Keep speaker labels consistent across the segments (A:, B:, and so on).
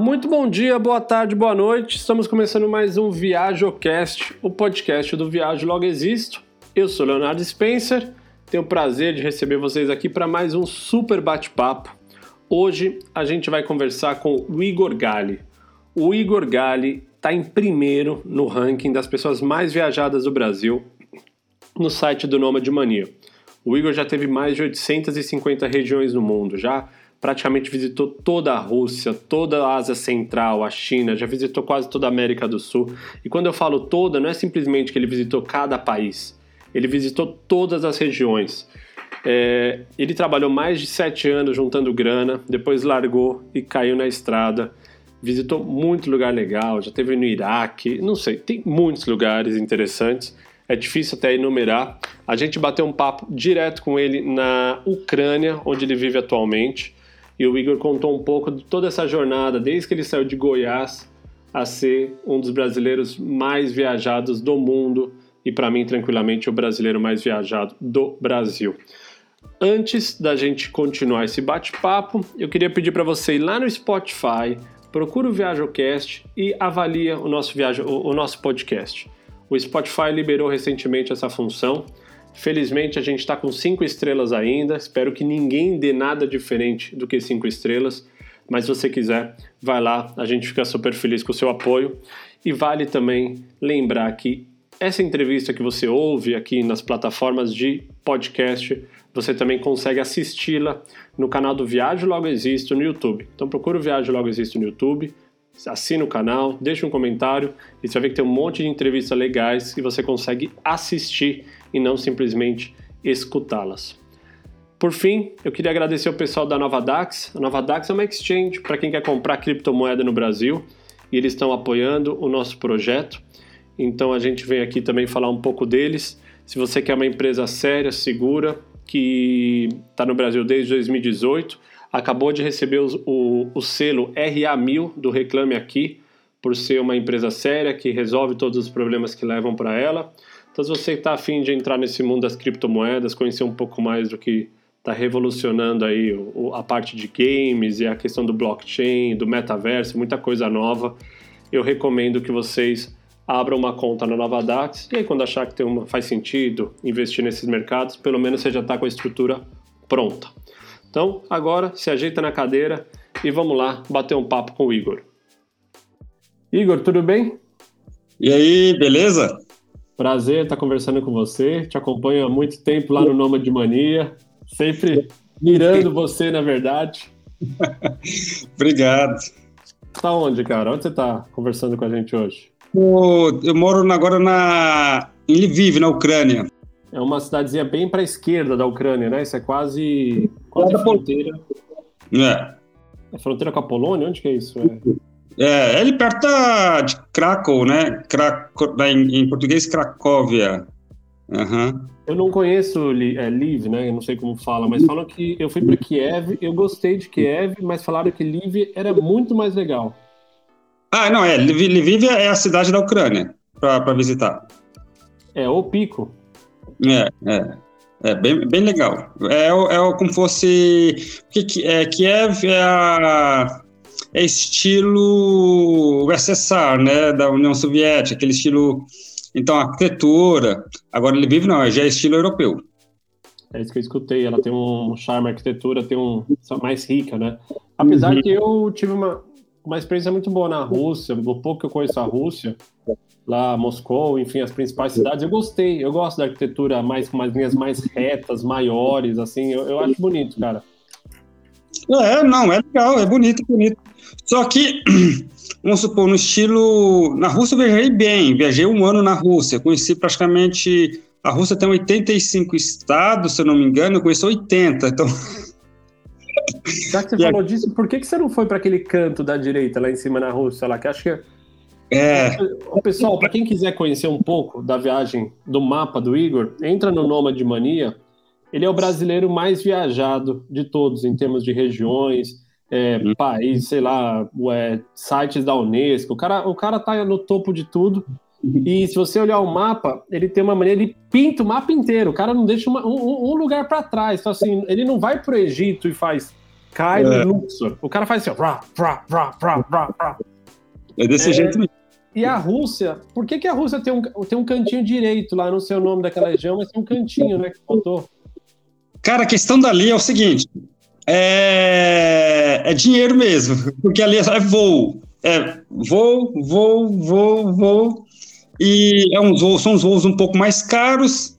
A: Muito bom dia, boa tarde, boa noite. Estamos começando mais um ViajoCast, o podcast do Viajo Logo Existo. Eu sou Leonardo Spencer, tenho o prazer de receber vocês aqui para mais um super bate-papo. Hoje a gente vai conversar com o Igor Gali. O Igor Gali está em primeiro no ranking das pessoas mais viajadas do Brasil no site do Nomad Mania. O Igor já teve mais de 850 regiões no mundo, já praticamente visitou toda a Rússia, toda a Ásia Central, a China, já visitou quase toda a América do Sul. E quando eu falo toda, não é simplesmente que ele visitou cada país, ele visitou todas as regiões. É, ele trabalhou mais de sete anos juntando grana, depois largou e caiu na estrada. Visitou muito lugar legal, já teve no Iraque, não sei, tem muitos lugares interessantes. É difícil até enumerar. A gente bateu um papo direto com ele na Ucrânia, onde ele vive atualmente. E o Igor contou um pouco de toda essa jornada, desde que ele saiu de Goiás a ser um dos brasileiros mais viajados do mundo e, para mim, tranquilamente, o brasileiro mais viajado do Brasil. Antes da gente continuar esse bate-papo, eu queria pedir para você ir lá no Spotify, procura o ViajoCast e avalia o nosso, viajo, o nosso podcast. O Spotify liberou recentemente essa função Felizmente a gente está com cinco estrelas ainda. Espero que ninguém dê nada diferente do que cinco estrelas. Mas se você quiser, vai lá. A gente fica super feliz com o seu apoio. E vale também lembrar que essa entrevista que você ouve aqui nas plataformas de podcast, você também consegue assisti-la no canal do Viagem Logo Existo no YouTube. Então procura o Viagem Logo Existo no YouTube, assina o canal, deixa um comentário e você vai ver que tem um monte de entrevistas legais que você consegue assistir e não simplesmente escutá-las. Por fim, eu queria agradecer ao pessoal da Nova Dax. A Nova Dax é uma exchange para quem quer comprar criptomoeda no Brasil e eles estão apoiando o nosso projeto. Então a gente vem aqui também falar um pouco deles. Se você quer uma empresa séria, segura, que está no Brasil desde 2018, acabou de receber o, o, o selo RA1000 do Reclame Aqui, por ser uma empresa séria que resolve todos os problemas que levam para ela. Então, se você está afim de entrar nesse mundo das criptomoedas, conhecer um pouco mais do que está revolucionando aí a parte de games e a questão do blockchain, do metaverso, muita coisa nova, eu recomendo que vocês abram uma conta na Nova Dax e aí quando achar que tem uma, faz sentido investir nesses mercados, pelo menos você já está com a estrutura pronta. Então, agora se ajeita na cadeira e vamos lá bater um papo com o Igor. Igor, tudo bem?
B: E aí, beleza?
A: Prazer estar conversando com você. Te acompanho há muito tempo lá no Nômade Mania, sempre mirando você, na verdade.
B: Obrigado.
A: Tá onde, cara? Onde você está conversando com a gente hoje?
B: Eu moro agora na em Lviv, na Ucrânia.
A: É uma cidadezinha bem para a esquerda da Ucrânia, né? Isso é quase, quase fronteira.
B: É.
A: É fronteira com a Polônia? Onde que é isso? É.
B: É, é ali perto de Krakow, né? Krakow, em, em português, Cracóvia. Uhum.
A: Eu não conheço é, Liv, né? Eu não sei como fala, mas falam que eu fui para Kiev, eu gostei de Kiev, mas falaram que Liv era muito mais legal.
B: Ah, não, é. Lviv é a cidade da Ucrânia para visitar.
A: É, o pico.
B: É, é. É bem, bem legal. É, é como fosse. É, Kiev é a estilo USSR, né, da União Soviética, aquele estilo, então, arquitetura. Agora ele vive, não, já é estilo europeu.
A: É isso que eu escutei, ela tem um charme, a arquitetura tem um mais rica, né? Apesar uhum. que eu tive uma, uma experiência muito boa na Rússia, o pouco que eu conheço a Rússia, lá Moscou, enfim, as principais cidades, eu gostei, eu gosto da arquitetura mais com umas linhas mais retas, maiores, assim, eu, eu acho bonito, cara.
B: É, não, é legal, é bonito, é bonito. Só que, vamos supor, no estilo. Na Rússia eu viajei bem, viajei um ano na Rússia, conheci praticamente. A Rússia tem 85 estados, se eu não me engano, eu conheci 80, então.
A: Já que você falou disso, por que, que você não foi para aquele canto da direita lá em cima na Rússia, lá? Que acho que.
B: É.
A: Pessoal, para quem quiser conhecer um pouco da viagem do mapa do Igor, entra no Nômade de Mania. Ele é o brasileiro mais viajado de todos em termos de regiões é, hum. país, sei lá, é, sites da Unesco. O cara, o cara tá no topo de tudo. E se você olhar o mapa, ele tem uma maneira, ele pinta o mapa inteiro. O cara não deixa uma, um, um, lugar para trás. Então, assim, ele não vai pro Egito e faz cai no é. Luxor. O cara faz assim, rá, rá, rá, rá, rá, rá.
B: É desse é, jeito mesmo.
A: E a Rússia, por que, que a Rússia tem um, tem um cantinho direito lá, não sei o nome daquela região, mas tem um cantinho, né, que faltou?
B: Cara, a questão dali é o seguinte: é, é dinheiro mesmo, porque ali é voo. É voo, voo, voo, voo. E é uns voos, são os voos um pouco mais caros,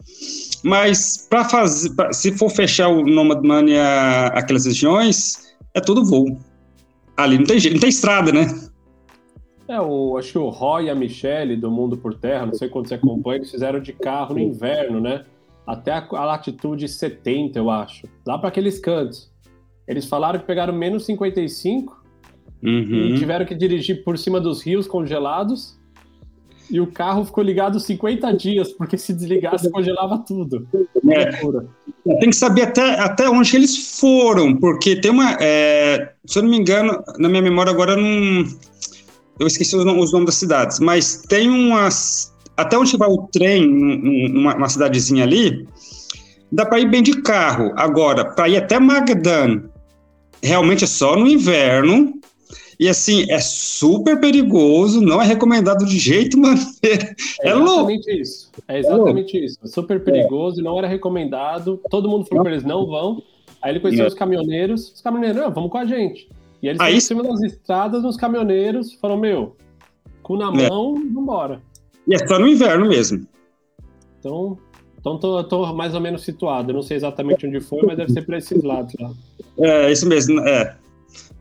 B: mas para fazer, pra, se for fechar o Nomad Money aquelas regiões, é tudo voo. Ali não tem não tem estrada, né?
A: É, o, acho que o Roy e a Michelle do Mundo por Terra, não sei quando você acompanha, eles fizeram de carro no inverno, né? Até a, a latitude 70, eu acho. Lá para aqueles cantos. Eles falaram que pegaram menos 55 uhum. e tiveram que dirigir por cima dos rios congelados. E o carro ficou ligado 50 dias, porque se desligasse, congelava tudo.
B: É. Tem que saber até, até onde eles foram, porque tem uma. É, se eu não me engano, na minha memória agora não. Eu esqueci os, nomes das cidades, mas tem umas. Até onde vai o trem, numa, uma cidadezinha ali, dá para ir bem de carro. Agora, para ir até Magdan, realmente é só no inverno. E assim, é super perigoso, não é recomendado de jeito maneiro.
A: É, é exatamente louco. isso. É exatamente é isso. É super perigoso, é. não era recomendado. Todo mundo falou para eles não vão. Aí ele conheceu os caminhoneiros. Os caminhoneiros, não, vamos com a gente. E eles Aí, em cima das estradas, nos caminhoneiros, falaram, meu, cu na é. mão, é. vambora.
B: E é só no inverno mesmo.
A: Então, então tô, tô mais ou menos situado. Eu não sei exatamente onde foi, mas deve ser para esses lados lá.
B: É, isso mesmo, é.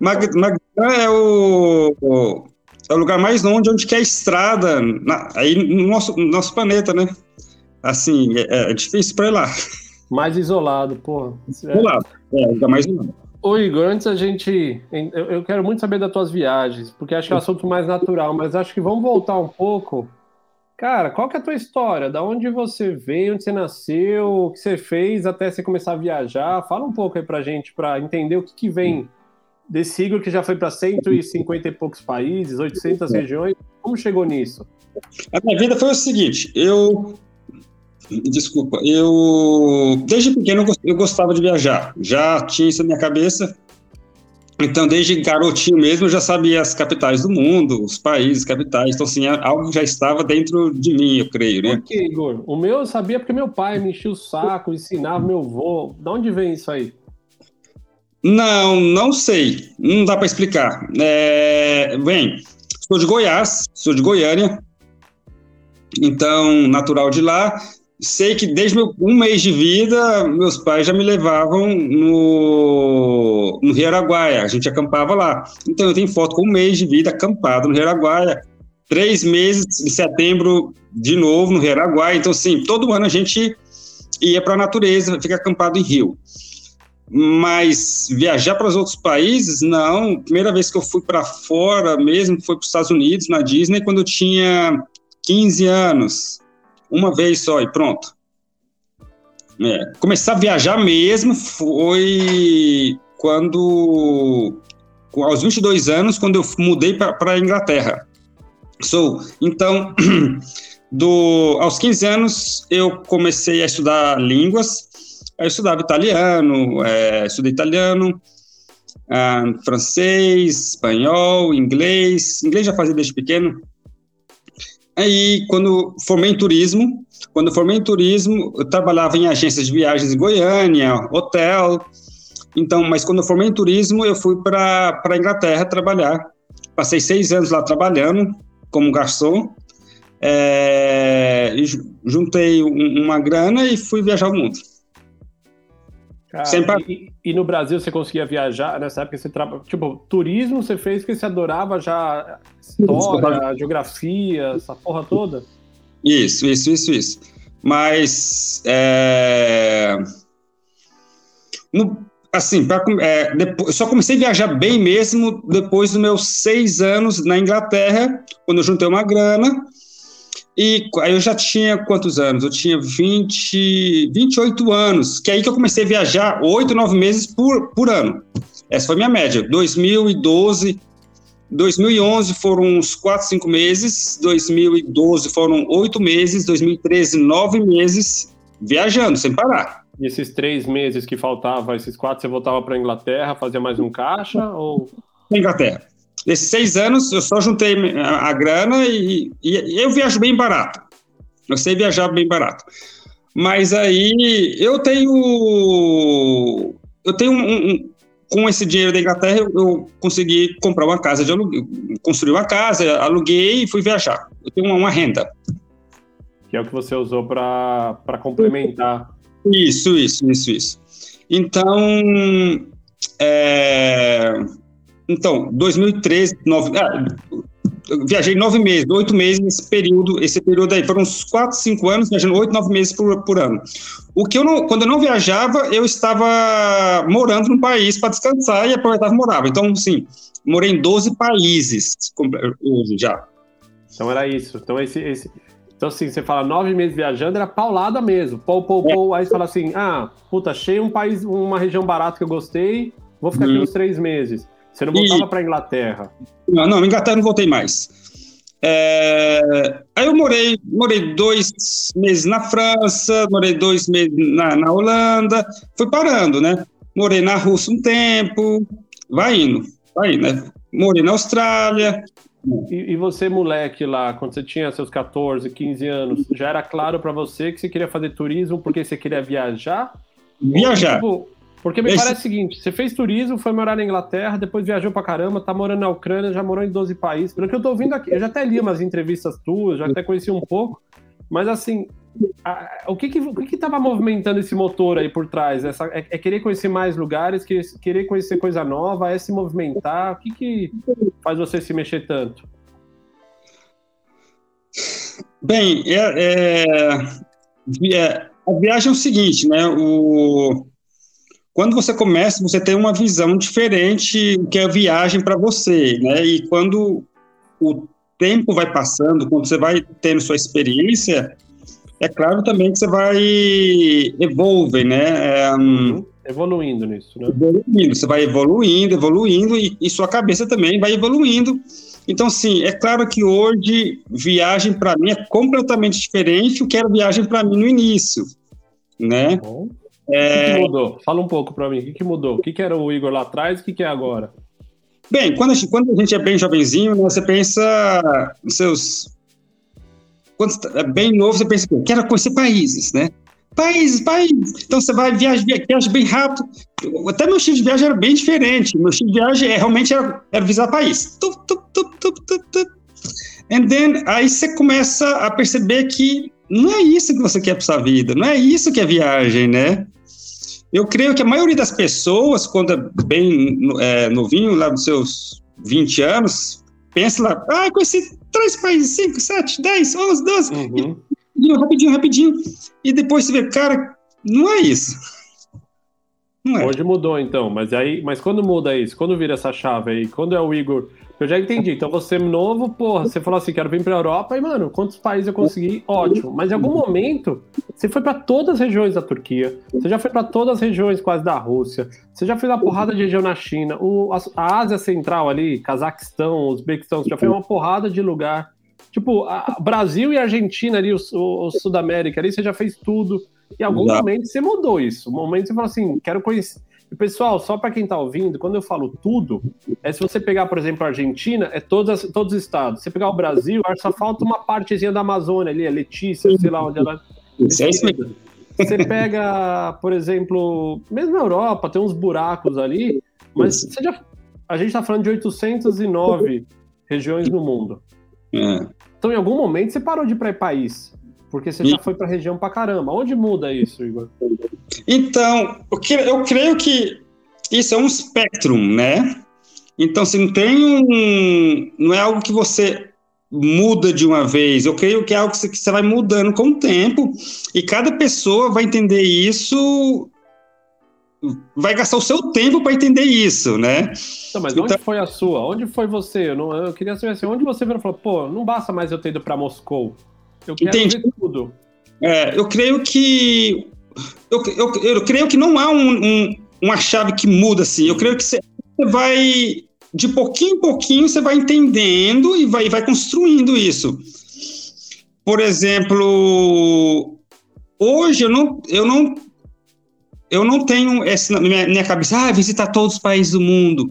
B: Mag Magdã é o, o, é o lugar mais longe onde que é a estrada, na, aí no nosso, no nosso planeta, né? Assim, é, é difícil para ir lá.
A: Mais isolado, porra.
B: Isolado, é, é, lugar mais isolado.
A: Ô Igor, antes a gente. Eu quero muito saber das tuas viagens, porque acho que é um assunto mais natural, mas acho que vamos voltar um pouco. Cara, qual que é a tua história? Da onde você veio, onde você nasceu, o que você fez até você começar a viajar? Fala um pouco aí pra gente, pra entender o que, que vem desse Igor que já foi para 150 e poucos países, 800 regiões. Como chegou nisso?
B: A minha vida foi o seguinte: eu Desculpa, eu desde pequeno eu gostava de viajar, já tinha isso na minha cabeça. Então, desde garotinho mesmo, eu já sabia as capitais do mundo, os países, capitais. Então, assim, algo já estava dentro de mim, eu creio, né?
A: Por que, Igor? O meu eu sabia porque meu pai me enchia o saco, ensinava meu avô. De onde vem isso aí?
B: Não, não sei. Não dá para explicar. É... Bem, sou de Goiás, sou de Goiânia. Então, natural de lá sei que desde meu, um mês de vida, meus pais já me levavam no, no Rio Araguaia, a gente acampava lá. Então eu tenho foto com um mês de vida acampado no Rio Araguaia, três meses em setembro de novo no Rio Araguaia. Então, assim, todo ano a gente ia para a natureza, fica acampado em Rio. Mas viajar para os outros países, não. Primeira vez que eu fui para fora mesmo foi para os Estados Unidos, na Disney, quando eu tinha 15 anos uma vez só e pronto. É, começar a viajar mesmo foi quando, aos 22 anos, quando eu mudei para a Inglaterra. So, então, do, aos 15 anos, eu comecei a estudar línguas. Eu estudava italiano, é, estudei italiano, ah, francês, espanhol, inglês. Inglês já fazia desde pequeno, Aí, quando formei em turismo, quando formei em turismo, eu trabalhava em agências de viagens em Goiânia, hotel. Então, mas quando eu formei em turismo, eu fui para a Inglaterra trabalhar. Passei seis anos lá trabalhando como garçom. É, juntei um, uma grana e fui viajar o mundo.
A: Cara, e, e, no Brasil você conseguia viajar nessa época? Você trabalha, tipo, turismo você fez porque você adorava já história, geografia, essa porra toda?
B: Isso, isso, isso, isso. Mas é... no, assim, pra, é, depois, eu só comecei a viajar bem mesmo depois dos meus seis anos na Inglaterra, quando eu juntei uma grana e aí eu já tinha quantos anos? Eu tinha 20, 28 anos, que é aí que eu comecei a viajar oito, nove meses por, por ano. Essa foi a minha média. 2012, 2011 foram uns 4, 5 meses, 2012 foram 8 meses, 2013, 9 meses viajando sem parar.
A: E esses três meses que faltava, esses quatro, você voltava para Inglaterra, fazia mais um caixa ou?
B: Inglaterra. Esses seis anos eu só juntei a, a grana e, e, eu viajo bem barato. Eu sei viajar bem barato. Mas aí eu tenho eu tenho um, um com esse dinheiro da Inglaterra eu, eu, consegui comprar uma casa de aluguel, construir uma casa, aluguei e fui viajar. Eu tenho uma, uma renda.
A: Que é o que você usou para complementar.
B: Isso, isso, isso, isso. Então, é, então 2013, nove, ah, viajei nove meses, oito meses nesse período, esse período aí, foram uns quatro, cinco anos, viajando oito, nove meses por, por ano. O que eu não, quando eu não viajava, eu estava morando no país para descansar e aproveitava e morava. Então, sim, morei em 12 países hoje já.
A: Então era isso. Então, esse, esse, então, assim, você fala nove meses viajando, era paulada mesmo. Pou, pou, pou. É. Aí você fala assim: ah, puta, achei um país, uma região barata que eu gostei, vou ficar hum. aqui uns três meses. Você não voltava e... para Inglaterra?
B: Não, não, Inglaterra não voltei mais. É... Aí eu morei, morei dois meses na França, morei dois meses na, na Holanda, fui parando, né? Morei na Rússia um tempo, vai indo, vai indo, né? Morei na Austrália.
A: E, e você, moleque lá, quando você tinha seus 14, 15 anos, já era claro para você que você queria fazer turismo porque você queria viajar?
B: Viajar.
A: Ou, tipo, porque me Esse... parece o seguinte: você fez turismo, foi morar na Inglaterra, depois viajou pra caramba, tá morando na Ucrânia, já morou em 12 países. Pelo que eu tô ouvindo aqui, eu já até li umas entrevistas tuas, já até conheci um pouco, mas assim, a, o que que, o que que tava movimentando esse motor aí por trás? Essa, é, é, querer conhecer mais lugares, querer, querer conhecer coisa nova, é se movimentar? O que que faz você se mexer tanto?
B: Bem, é, é, é a viagem é o seguinte, né? O, quando você começa, você tem uma visão diferente do que é viagem para você, né? E quando o tempo vai passando, quando você vai tendo sua experiência, é claro também que você vai evolver, né? É,
A: um, evoluindo nisso, né?
B: Evoluindo, você vai evoluindo, evoluindo e, e sua cabeça também vai evoluindo. Então, sim, é claro que hoje viagem para mim é completamente diferente do que era viagem para mim no início, né? Bom.
A: É... O que, que, mudou? Fala um pouco para mim. O que, que mudou? O que, que era o Igor lá atrás e o que, que é agora?
B: Bem, quando a, gente, quando a gente é bem jovenzinho, né, você pensa nos seus. Quando é bem novo, você pensa, quero conhecer países, né? Países, países. Então você vai viajar, viaja bem rápido. Até meu estilo de viagem era bem diferente. Meu estilo de viagem é, realmente era, era visitar país. Tup, tup, tup, tup, tup, tup. And then, aí você começa a perceber que não é isso que você quer para sua vida, não é isso que é viagem, né? Eu creio que a maioria das pessoas, quando é bem é, novinho, lá nos seus 20 anos, pensa lá, ah, conheci três países, cinco, sete, dez, onze, doze, uhum. rapidinho, rapidinho, e depois você vê, cara, não é isso.
A: Não é. Hoje mudou então, mas aí, mas quando muda isso? Quando vira essa chave aí? Quando é o Igor eu já entendi. Então você novo, porra, você falou assim, quero vir pra Europa e, mano, quantos países eu consegui? Ótimo. Mas em algum momento, você foi para todas as regiões da Turquia, você já foi para todas as regiões quase da Rússia, você já fez uma porrada de região na China, o, a, a Ásia Central ali, Cazaquistão, Uzbequistão, você já fez uma porrada de lugar. Tipo, a, Brasil e Argentina ali, o, o, o Sudamérica ali, você já fez tudo. Em algum momento você mudou isso. Um momento você falou assim, quero conhecer e, pessoal, só para quem está ouvindo, quando eu falo tudo, é se você pegar, por exemplo, a Argentina, é todas, todos os estados. Se você pegar o Brasil, só falta uma partezinha da Amazônia ali, a Letícia, sei lá onde ela. Isso é isso mesmo. Você pega, por exemplo, mesmo na Europa, tem uns buracos ali, mas já, a gente está falando de 809 regiões no mundo. É. Então, em algum momento, você parou de ir para país, porque você já foi para região para caramba. Onde muda isso, Igor?
B: Então, eu creio que isso é um espectro, né? Então, se não tem um. Não é algo que você muda de uma vez. Eu creio que é algo que você vai mudando com o tempo e cada pessoa vai entender isso. Vai gastar o seu tempo para entender isso, né?
A: Não, mas então... onde foi a sua? Onde foi você? Eu, não, eu queria saber assim, onde você virou e falou, pô, não basta mais eu ter ido para Moscou. Eu quero Entendi. tudo.
B: É, eu creio que eu, eu, eu creio que não há um, um, uma chave que muda assim. Eu creio que você vai de pouquinho em pouquinho você vai entendendo e vai, vai construindo isso. Por exemplo, hoje eu não, eu não eu não tenho essa na minha, minha cabeça, ah, visitar todos os países do mundo.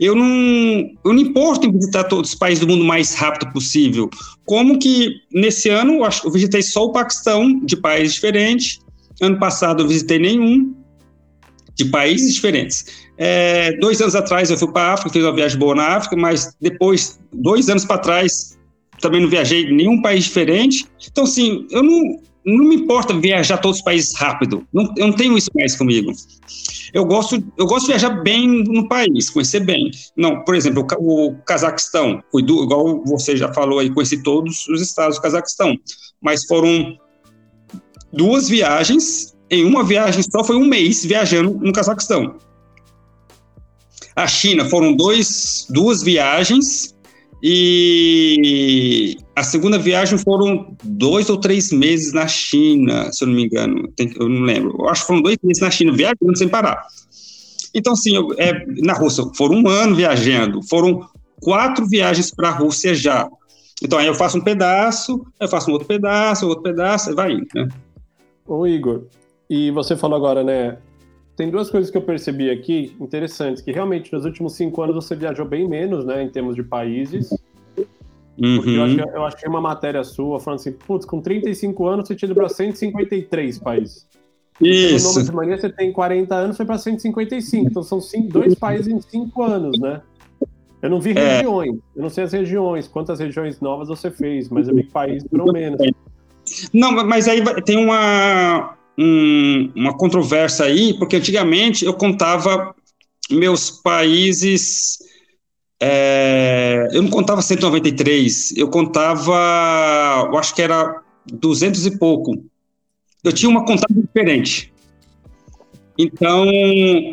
B: Eu não, eu não importo em visitar todos os países do mundo o mais rápido possível. Como que nesse ano eu, visitei só o Paquistão, de países diferentes. Ano passado eu visitei nenhum, de países diferentes. É, dois anos atrás eu fui para a África, fiz uma viagem boa na África, mas depois, dois anos para trás, também não viajei em nenhum país diferente. Então, assim, eu não, não me importa viajar todos os países rápido. Não, eu não tenho isso mais comigo. Eu gosto, eu gosto de viajar bem no país, conhecer bem. Não, por exemplo, o, o Cazaquistão, igual você já falou aí, conheci todos os estados do Cazaquistão, mas foram duas viagens. Em uma viagem só foi um mês viajando no Cazaquistão. A China foram dois, duas viagens e a segunda viagem foram dois ou três meses na China, se eu não me engano, eu não lembro. Eu acho que foram dois meses na China, viajando sem parar. Então, assim, eu, é, na Rússia, foram um ano viajando, foram quatro viagens para a Rússia já. Então, aí eu faço um pedaço, eu faço um outro pedaço, outro pedaço, e vai indo, né?
A: Ô, Igor, e você falou agora, né? Tem duas coisas que eu percebi aqui interessantes, que realmente nos últimos cinco anos você viajou bem menos, né, em termos de países. Uhum. Porque eu, eu achei uma matéria sua falando assim, putz, com 35 anos você tinha ido para 153 países.
B: Isso. No
A: nome de mania você tem 40 anos, foi para 155. Então são cinco, dois países em cinco anos, né? Eu não vi é. regiões, eu não sei as regiões, quantas regiões novas você fez, mas eu vi que países foram menos.
B: Não, mas aí tem uma, um, uma controvérsia aí, porque antigamente eu contava meus países. É, eu não contava 193, eu contava, eu acho que era 200 e pouco. Eu tinha uma contagem diferente. Então,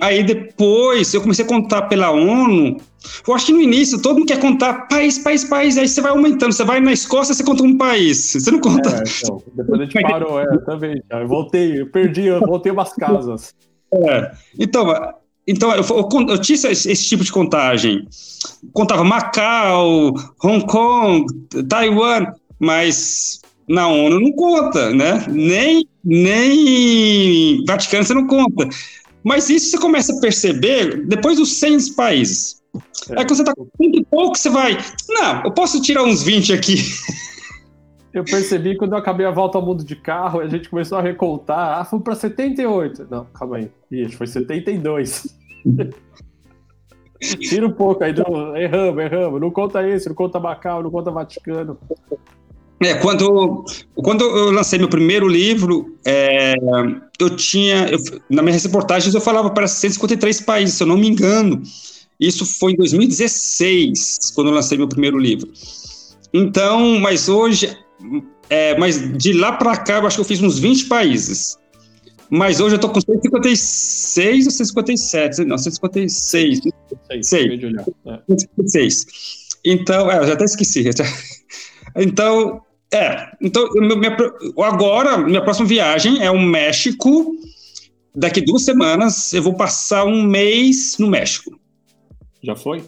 B: aí depois eu comecei a contar pela ONU. Eu acho que no início todo mundo quer contar país, país, país, aí você vai aumentando. Você vai na Escócia, você conta um país. Você não conta. É,
A: então, depois a gente parou, é, também. Eu voltei, eu perdi, eu voltei umas casas.
B: É, então, então eu, eu, eu tinha esse, esse, tipo de contagem. Contava Macau, Hong Kong, Taiwan, mas na ONU não conta, né? Nem, nem Vaticano você não conta. Mas isso você começa a perceber depois dos 100 países. É, quando você está com muito pouco, você vai. Não, eu posso tirar uns 20 aqui.
A: Eu percebi quando eu acabei a volta ao mundo de carro, a gente começou a recoltar. Ah, foi para 78. Não, calma aí. Ixi, foi 72. Tira um pouco aí, do... erramos, erramos. Não conta esse, não conta Macau, não conta Vaticano.
B: É, quando, quando eu lancei meu primeiro livro, é, eu tinha, eu, na minha reportagens eu falava para 153 países, se eu não me engano. Isso foi em 2016, quando eu lancei meu primeiro livro. Então, mas hoje, é, mas de lá para cá, eu acho que eu fiz uns 20 países. Mas hoje eu tô com 156 ou 157? Não, 156. 156. Então, é, eu já até esqueci. Então, é, então, minha, agora, minha próxima viagem é o México. Daqui duas semanas eu vou passar um mês no México.
A: Já foi?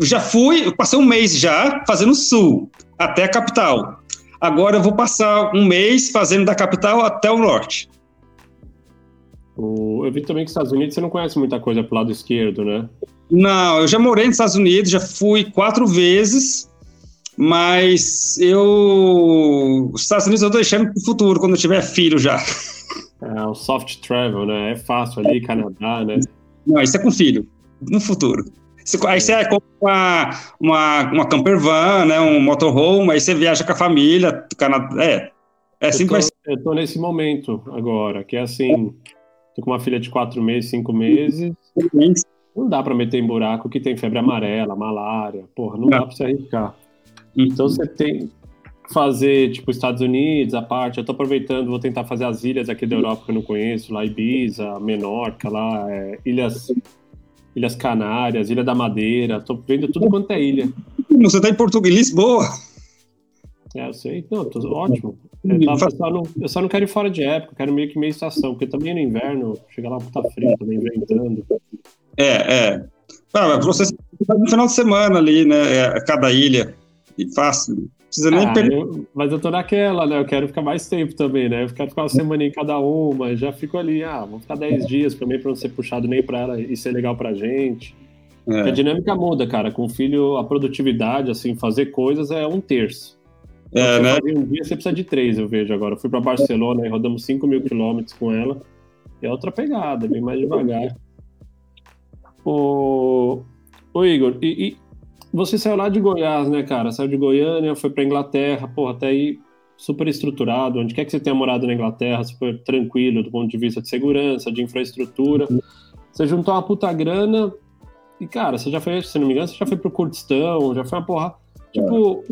B: Já fui, eu passei um mês já fazendo sul, até a capital. Agora eu vou passar um mês fazendo da capital até o norte.
A: eu vi também que os Estados Unidos você não conhece muita coisa pro lado esquerdo, né?
B: Não, eu já morei nos Estados Unidos, já fui quatro vezes. Mas eu. Os Estados Unidos eu tô deixando pro futuro, quando eu tiver filho já.
A: É, o soft travel, né? É fácil ali, Canadá, né?
B: Não, isso é com filho, no futuro. aí você é. compra uma, uma, uma camper van, né? Um motorhome, aí você viaja com a família, Canadá. É. É assim
A: eu
B: tô, que vai
A: ser. Eu tô nesse momento agora, que é assim. Tô com uma filha de quatro meses, cinco meses. Não dá para meter em buraco que tem febre amarela, malária. Porra, não, não. dá para se arriscar. Então você tem fazer, tipo, Estados Unidos, a parte. Eu tô aproveitando, vou tentar fazer as ilhas aqui da Europa que eu não conheço, lá Ibiza, Menorca, lá, é, Ilhas, Ilhas Canárias, Ilha da Madeira. Tô vendo tudo quanto é ilha.
B: Você tá em Portugal, Lisboa.
A: É, eu sei. Não, tô ótimo. Eu, tava, eu, só não, eu, só não, quero ir fora de época, quero meio que meia estação, porque também no inverno, chega lá tá frio, também ventando.
B: É, é. Ah, você no final de semana ali, né? É, cada ilha e fácil. Precisa nem
A: Ah,
B: perder.
A: eu- mas eu tô naquela, né? Eu quero ficar mais tempo também, né? Eu quero ficar uma semana em cada uma, já fico ali, ah, vou ficar 10 dias também pra não ser puxado nem pra ela e ser legal pra gente. Porque A
B: É,
A: dinâmica muda, cara. Com o filho, a produtividade, assim, fazer coisas é um terço.
B: é, né?
A: um dia, você precisa de três, eu vejo agora. Eu fui pra Barcelona e rodamos 5 mil quilômetros com ela. É outra pegada, bem mais devagar. Ô, ô Igor, e, e você saiu lá de Goiás, né, cara? Saiu de Goiânia, foi pra Inglaterra, porra, até aí super estruturado. Onde quer que você tenha morado na Inglaterra, super tranquilo do ponto de vista de segurança, de infraestrutura. Você juntou uma puta grana e, cara, você já foi, se não me engano, você já foi pro Kurdistão, já foi uma porra. Tipo.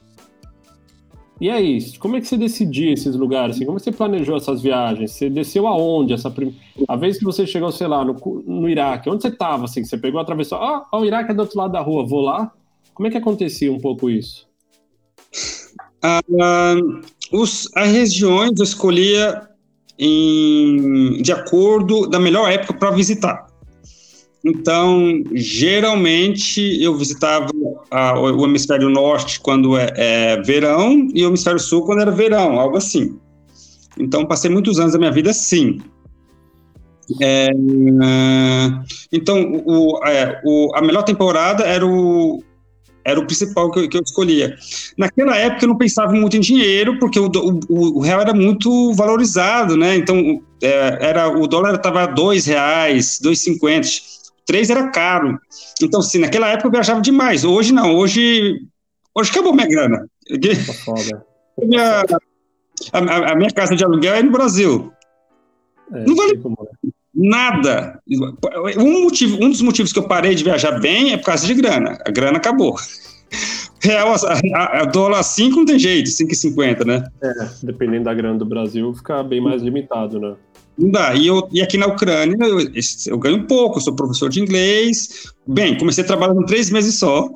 A: E aí, como é que você decidia esses lugares? Assim, como é que você planejou essas viagens? Você desceu aonde? Essa prim... A vez que você chegou, sei lá, no, no Iraque, onde você estava? Assim, você pegou, atravessou, ah, ó, o Iraque é do outro lado da rua, vou lá. Como é que acontecia um pouco isso?
B: Ah, os, as regiões eu escolhia em, de acordo da melhor época para visitar. Então, geralmente eu visitava ah, o, hemisfério norte quando é, é verão e o hemisfério sul quando era verão, algo assim. Então, passei muitos anos da minha vida assim. É, então, o, é, o- a melhor temporada era o, era o principal que eu, que eu escolhia. Naquela época eu não pensava muito em dinheiro, porque o, o, o real era muito valorizado, né? Então, é, era, o dólar estava dois reais, dois cinquenta, três era caro. Então, assim, naquela época eu viajava demais. Hoje não, hoje, hoje acabou minha grana.
A: Tá foda.
B: Minha- a, a- a minha casa de aluguel é no Brasil.
A: É,
B: Não vale-
A: é.
B: Nada. Um, motivo, um dos motivos que eu parei de viajar bem é por causa de grana. A grana acabou. Real, a, a, dólar 5 não tem jeito, 5,50, né?
A: É, dependendo da grana do Brasil, fica bem mais limitado, né?
B: Não dá. E, eu, e aqui na Ucrânia eu, eu ganho pouco, eu sou professor de inglês. Bem, comecei a trabalhar com três meses só.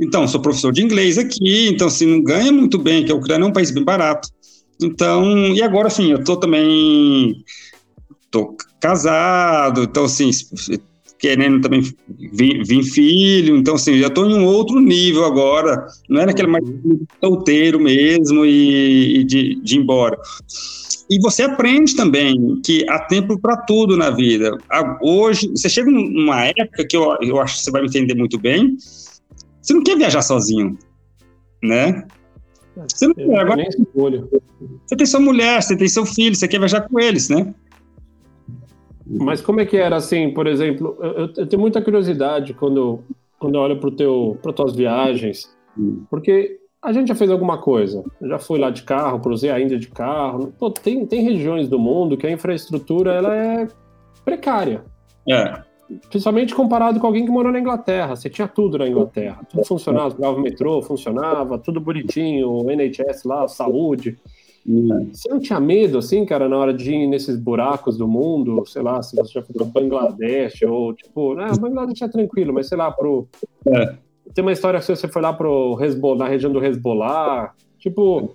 B: Então, sou professor de inglês aqui, então, assim, não ganha muito bem, que a Ucrânia é um país bem barato. Então, e agora, assim, eu tô também. Tô casado, então, assim, querendo também vir, filho, então, assim, já tô em um outro nível agora. Não é naquele mais solteiro mesmo e, e de, de ir embora. E você aprende também que há tempo para tudo na vida. Hoje, você chega numa época que eu, eu acho que você vai me entender muito bem. Você não quer viajar sozinho, né? Você não quer. Agora você tem sua mulher, você tem seu filho, você quer viajar com eles, né?
A: Mas como é que era assim, por exemplo, eu, eu- tenho muita curiosidade quando, quando eu olho para teu, para tuas viagens, porque a gente já fez alguma coisa. Eu já fui lá de carro, cruzei a Índia de carro. Pô, tem, tem regiões do mundo que a infraestrutura ela é precária.
B: É,
A: Principalmente comparado com alguém que morou na Inglaterra. Você tinha tudo na Inglaterra. Tudo funcionava, pegava o metrô, funcionava, tudo bonitinho, o NHS lá, saúde. Você não tinha medo, assim, cara, na hora de ir nesses buracos do mundo? Sei lá, se você já foi pro Bangladesh, ou tipo, né, Bangladesh é tranquilo, mas sei lá, pro.
B: É.
A: Tem uma história que você foi lá pro Hezbollah, na região do Hezbollah. Tipo,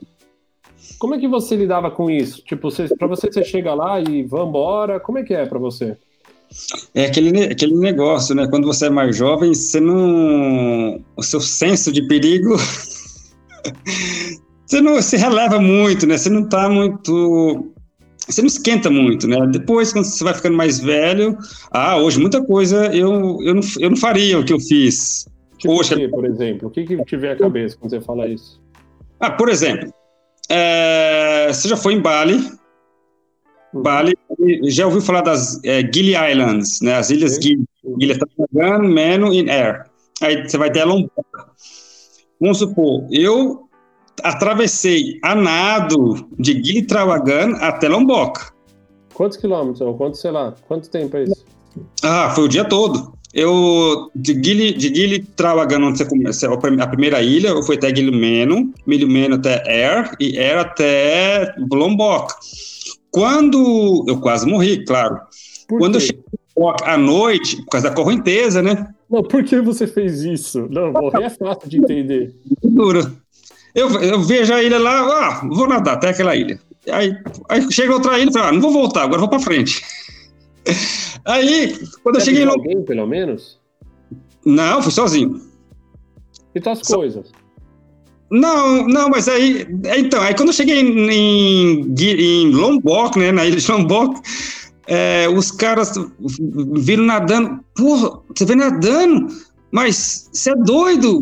A: como é que você lidava com isso? Tipo, você, pra você, você chega lá e vambora, como é que é pra você?
B: é aquele, aquele negócio, né? Quando você é mais jovem, você não. O seu senso de perigo. você não se releva muito, né? Você não tá muito. Você não esquenta muito, né? Depois, quando você vai ficando mais velho, ah, hoje muita coisa eu, eu, não, eu não faria o que eu fiz.
A: Tipo, quê, por exemplo? O que, que te vem à cabeça quando você fala isso?
B: Ah, por exemplo, é, você já foi em Bali? Bali, já ouviu falar das é, Gili Islands, né? As ilhas. Gili, Gili Travangan, Meno e Air. Aí você vai ter a Lombok. Vamos supor, eu atravessei a nado de Gili Travangan até Lombok.
A: Quantos quilômetros? Ou quanto, sei lá, quanto tempo é isso?
B: Ah, foi o dia todo. Eu, de Gili, de Gili Trawangan, onde você começa, a primeira ilha, eu fui até Gili Meno, Milho Meno até Air, e Air até Lombok. Quando, eu quase morri, claro.
A: Por
B: Quando eu
A: quê?
B: cheguei em Lombok à noite, por causa da correnteza, né?
A: Não, por que você fez isso? Não, morrer é fácil de entender.
B: Dura. Eu, eu vejo a ilha lá, ah, vou nadar até aquela ilha. Aí, aí chega outra ilha e fala, ah, não vou voltar, agora vou pra frente. Aí, quando eu
A: Você
B: cheguei em
A: alguém, pelo menos?
B: não, fui sozinho.
A: E tuas
B: Só-
A: coisas?
B: Não, não, mas aí, então, aí quando eu cheguei em, em, Lombok, né, na ilha de Lombok, é, os caras viram nadando, porra, você vem nadando, mas você é doido,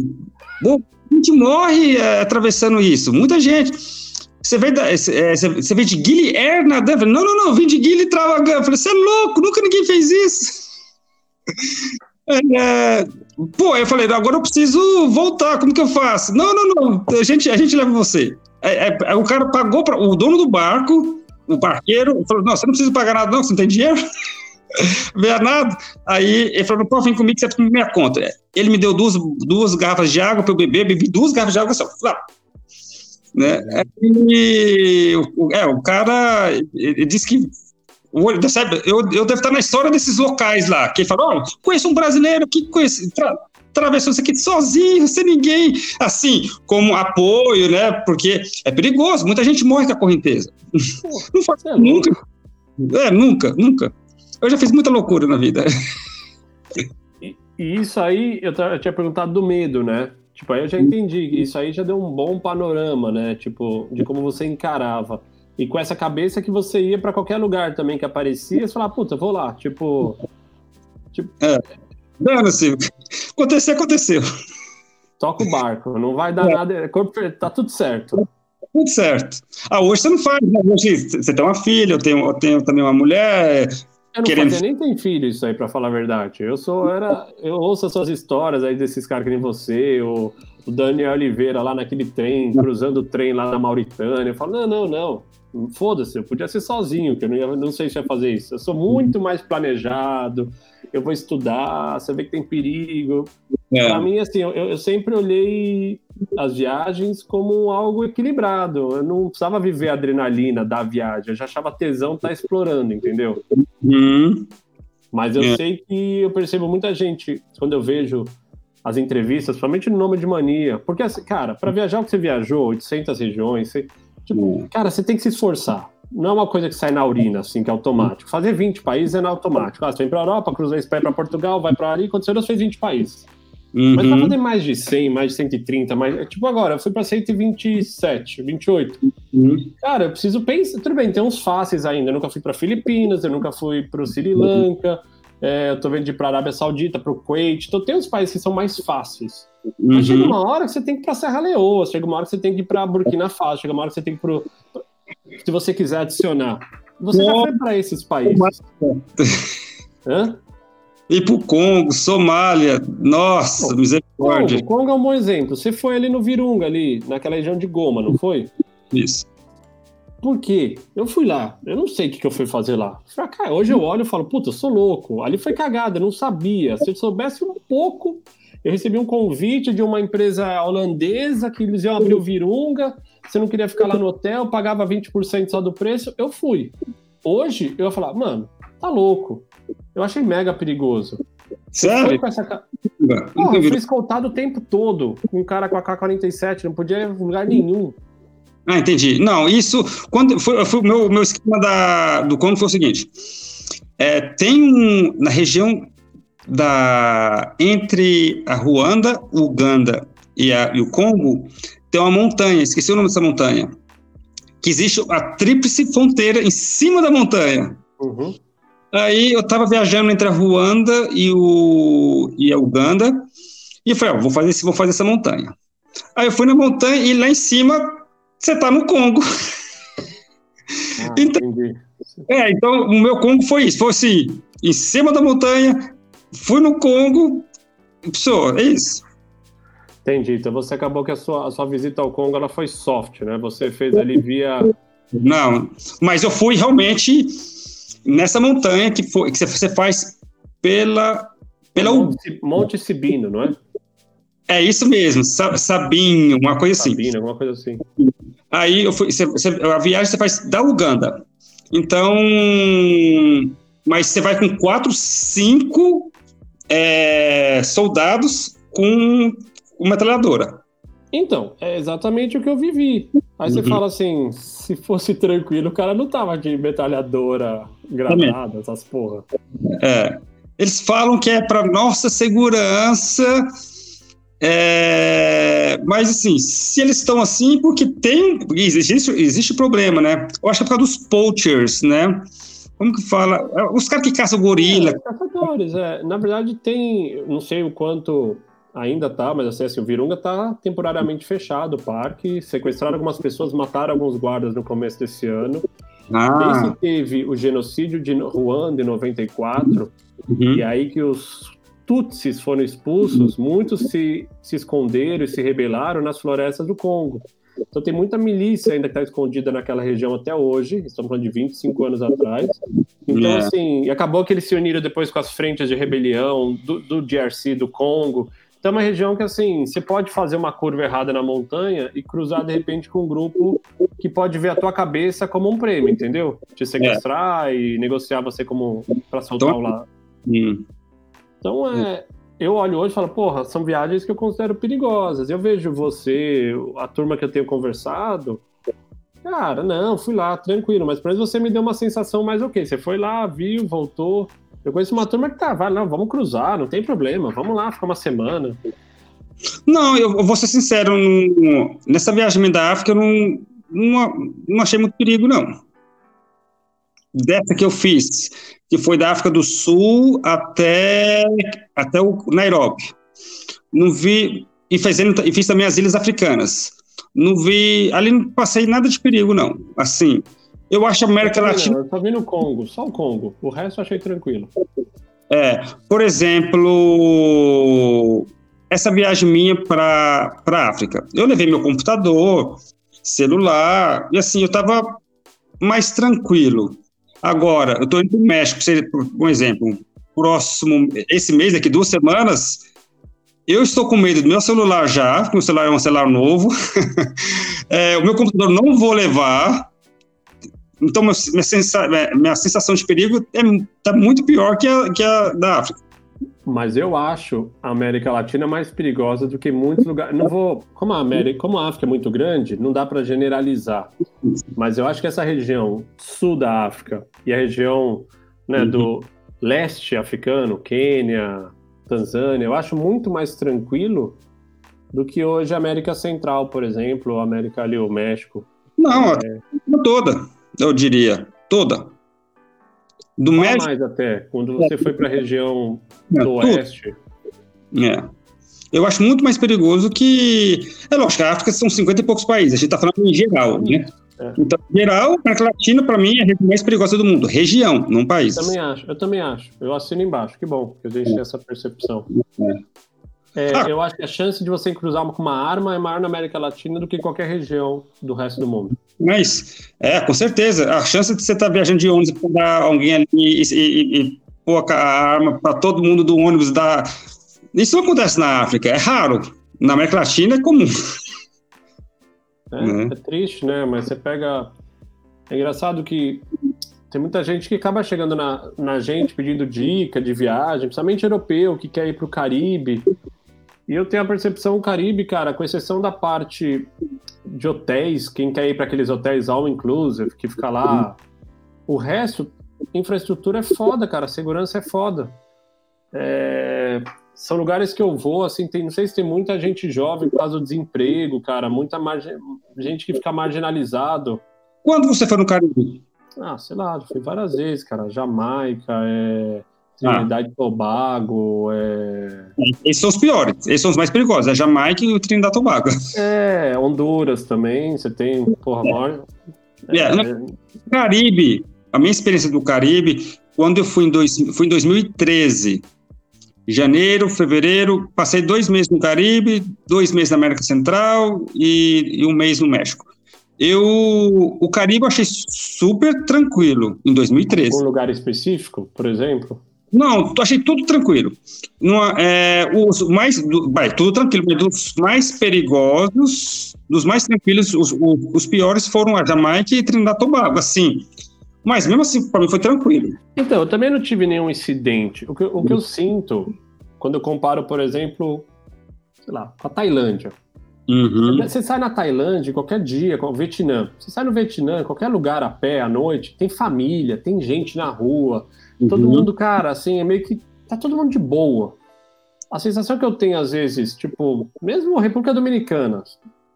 B: Bom, gente morre é, atravessando isso, muita gente. Você vem, da, é, você vem de Guilherme Air nadando? Não, não, não, vim de Guilherme Travagando. Eu falei, você é louco, nunca ninguém fez isso. É, pô, eu falei, agora eu preciso voltar, como que eu faço? Não, não, não, a gente, a gente leva você. É, é, é o cara pagou para o dono do barco, o barqueiro, falou: Não, você não precisa pagar nada, não, você não tem dinheiro. Nada. Aí ele falou: Pô, vem comigo, você tem minha conta. Ele me deu duas, duas garrafas de água para eu beber, bebi duas garrafas de água só. Ah, né? E, é, o cara ele disse que eu, eu devo estar na história desses locais lá, que ele falou, oh, conheço um brasileiro que conhece, tra, atravessou isso aqui sozinho, sem ninguém, assim, como apoio, né, porque é perigoso, muita gente morre com a correnteza. Pô, não faz é nunca. É, nunca, nunca. Eu já fiz muita loucura na vida.
A: E, e isso aí, eu, eu tinha perguntado do medo, né? Tipo, aí eu já entendi. Isso aí já deu um bom panorama, né? Tipo, de como você encarava. E com essa cabeça que você ia para qualquer lugar também que aparecia, você falava, puta, vou lá. Tipo.
B: tipo... É. Dane-se. Acontecer, aconteceu.
A: Toca o barco, não vai dar é. nada. Tá tudo certo.
B: Tudo certo. Ah, hoje você não faz, né? Hoje você tem uma filha, eu tenho, eu tenho também uma mulher.
A: Eu não querendo... fazia nem tem filho isso aí, para falar a verdade. Eu sou, era, eu ouço as suas histórias aí desses caras que nem você, o, o Daniel Oliveira lá naquele trem, cruzando o trem lá na Mauritânia. Eu falo, não, não, não. Foda-se, eu podia ser sozinho, que eu não, ia, não sei se ia fazer isso. Eu sou muito mais planejado, eu vou estudar, você vê que tem perigo. É. Para mim, assim, eu, eu, sempre olhei as viagens como algo equilibrado. Eu não precisava viver a adrenalina da viagem, eu já achava tesão estar tá explorando, entendeu? Uhum. Mas eu é. sei que eu percebo muita gente, quando eu vejo as entrevistas, principalmente no Nome de Mania, porque, assim, cara, para viajar o que você viajou, 800 regiões, você Tipo, cara, você tem que se esforçar. Não é uma coisa que sai na urina, assim, que é automático. Fazer 20 países é na automático. Ah, você vem pra Europa, cruza a Espanha pra Portugal, vai pra ali, quando você fez 20 países. Uhum. Mas pra fazer mais de 100, mais de 130, mais... tipo agora, eu fui pra 127, 28. Uhum. Cara, eu preciso pensar. Tudo bem, tem uns fáceis ainda. Eu nunca fui pra Filipinas, eu nunca fui pro Sri Lanka, é, eu tô vendo de ir pra Arábia Saudita, pro Kuwait. Então tem uns países que são mais fáceis. Uhum. Mas chega uma hora que você tem que ir pra Serra Leoa, chega uma hora que você tem que ir pra Burkina Faso, chega uma hora que você tem que ir pro. Se você quiser adicionar. Você já foi para esses países?
B: Hã? Ir pro Congo, Somália, nossa, Pô, misericórdia.
A: Congo, Congo é um bom exemplo. Você foi ali no Virunga, ali, naquela região de Goma, não foi?
B: Isso.
A: Por quê? Eu fui lá, eu não sei o que, que eu fui fazer lá. Hoje eu olho e falo, puta, eu sou louco. Ali foi cagada, eu não sabia. Se eu soubesse um pouco, eu recebi um convite de uma empresa holandesa que eles iam abrir o Virunga. Você não queria ficar lá no hotel, pagava 20% só do preço. Eu fui. Hoje eu ia falar, mano, tá louco. Eu achei mega perigoso.
B: Sério?
A: Com essa... Porra, eu fui escoltado o tempo todo com um cara com a K-47, não podia ir em lugar nenhum.
B: Ah, entendi. Não, isso. Quando foi, foi o meu, meu esquema da, do Congo foi o seguinte: é, tem um, na região da entre a Ruanda, Uganda e, a, e o Congo, tem uma montanha, esqueci o nome dessa montanha, que existe a tríplice fronteira em cima da montanha. Uhum. Aí eu estava viajando entre a Ruanda e, o, e a Uganda, e eu falei, ó, vou fazer, vou fazer essa montanha. Aí eu fui na montanha e lá em cima você está no Congo. Ah, então, é, então o meu Congo foi isso, fosse assim, em cima da montanha, Fui no Congo, pessoa, é isso.
A: Entendi. Então você acabou que a sua, a sua visita ao Congo ela foi soft, né? Você fez ali via.
B: Não, mas eu fui realmente nessa montanha que, foi, que você faz pela. pela
A: Monte, Monte Sibino, não é?
B: É isso mesmo, Sabinho, uma coisa assim.
A: Sabino, alguma coisa assim.
B: Aí eu fui, você, a viagem você faz da Uganda. Então, mas você vai com quatro, cinco é, soldados com uma metralhadora.
A: Então, é exatamente o que eu vivi. Aí você uhum. fala assim, se fosse tranquilo, o cara não tava de metralhadora, granada, essas porra.
B: É. Eles falam que é para nossa segurança, É, mas assim, se eles estão assim, porque tem. Existe, existe problema, né? Eu acho que é por causa dos poachers, né? Como que fala? Os caras que caçam gorila. É,
A: caçadores, é. Na verdade, tem. Não sei o quanto ainda tá, mas assim, assim, o Virunga tá temporariamente fechado o parque. Sequestraram algumas pessoas, mataram alguns guardas no começo desse ano. Ah. Esse teve o genocídio de Ruanda em 94, uhum. e aí que os Tutsis foram expulsos, muitos se, se esconderam e se rebelaram nas florestas do Congo. Então tem muita milícia ainda que está escondida naquela região até hoje, estamos falando de 25 anos atrás. Então, é. assim, e acabou que eles se uniram depois com as frentes de rebelião do, do DRC, do Congo. Então é uma região que, assim, você pode fazer uma curva errada na montanha e cruzar, de repente, com um grupo que pode ver a tua cabeça como um prêmio, entendeu? Te sequestrar é. e negociar você como para soltar então, o lado. Hum. Então, é, eu olho hoje e falo, porra, são viagens que eu considero perigosas. Eu vejo você, a turma que eu tenho conversado, cara, não, fui lá, tranquilo, mas para você me deu uma sensação mais ok. Você foi lá, viu, voltou. Eu conheço uma turma que tá, vai, não, vamos cruzar, não tem problema, vamos lá, ficar uma semana.
B: Não, eu vou ser sincero, nessa viagem da África eu não, não, não achei muito perigo, não dessa que eu fiz, que foi da África do Sul até, até o Nairobi. Não vi, e, fazendo, e fiz também as ilhas africanas. Não vi, ali não passei nada de perigo, não. Assim, eu acho a América
A: eu
B: Latina.
A: Eu só vi no Congo, só o Congo. O resto eu achei tranquilo.
B: É, por exemplo, essa viagem minha para a África. Eu levei meu computador, celular, e assim, eu estava mais tranquilo. Agora, eu estou indo para o México, por um exemplo, próximo, esse mês, daqui duas semanas, eu estou com medo do meu celular já, porque o celular é um celular novo, é, o meu computador não vou levar, então minha, sensa, minha sensação de perigo está é, tá muito pior que a, que a da África.
A: Mas eu acho a América Latina mais perigosa do que muitos lugares. Não vou, como a América, como a África é muito grande, não dá para generalizar. Mas eu acho que essa região sul da África e a região né, uhum. do leste africano, Quênia, Tanzânia, eu acho muito mais tranquilo do que hoje a América Central, por exemplo, ou a América ali, o México.
B: Não, é... toda, eu diria, toda.
A: Do México. mais até, quando você foi para a região é, do oeste.
B: É. Eu acho muito mais perigoso que. É lógico, a África são 50 e poucos países, a gente está falando em geral, né? É. Então, em geral, a América Latina, para mim, é a região mais perigosa do mundo. Região, não país.
A: Eu também acho, eu também acho. Eu assino embaixo, que bom que eu deixei essa percepção. É. É, ah. Eu acho que a chance de você cruzar com uma arma é maior na América Latina do que em qualquer região do resto do mundo.
B: Mas, é, com certeza. A chance de você estar tá viajando de ônibus e pegar alguém ali e, e, e pôr a arma para todo mundo do ônibus dar. Isso não acontece na África, é raro. Na América Latina é comum.
A: É, né? é triste, né? Mas você pega. É engraçado que tem muita gente que acaba chegando na, na gente pedindo dica de viagem, principalmente europeu, que quer ir para o Caribe. E eu tenho a percepção, o Caribe, cara, com exceção da parte de hotéis, quem quer ir para aqueles hotéis all inclusive, que fica lá, o resto, infraestrutura é foda, cara, segurança é foda. É, são lugares que eu vou, assim, tem, não sei se tem muita gente jovem por causa do desemprego, cara, muita margem, gente que fica marginalizado.
B: Quando você foi no Caribe?
A: Ah, sei lá, fui várias vezes, cara, Jamaica, é Trinidade ah. Tobago. É...
B: Esses são os piores, esses são os mais perigosos, a Jamaica e o Trinidade Tobago.
A: É, Honduras também, você tem, porra, é. maior.
B: É, é... Caribe, a minha experiência do Caribe, quando eu fui em, dois, fui em 2013, janeiro, fevereiro, passei dois meses no Caribe, dois meses na América Central e, e um mês no México. Eu, o Caribe eu achei super tranquilo em 2013.
A: Um lugar específico, por exemplo?
B: Não, achei tudo tranquilo. Numa, é, os mais, vai, tudo tranquilo, mas dos mais perigosos, dos mais tranquilos, os, os piores foram a Jamaica e Trinidad Tobago, assim. Mas mesmo assim, para mim foi tranquilo.
A: Então, eu também não tive nenhum incidente. O que, o que eu sinto, quando eu comparo, por exemplo, sei lá, com a Tailândia. Uhum. Você sai na Tailândia qualquer dia, com o Vietnã. Você sai no Vietnã, qualquer lugar a pé à noite, tem família, tem gente na rua Todo uhum. mundo, cara, assim, é meio que. Tá todo mundo de boa. a sensação que eu tenho às vezes, tipo, mesmo República Dominicana,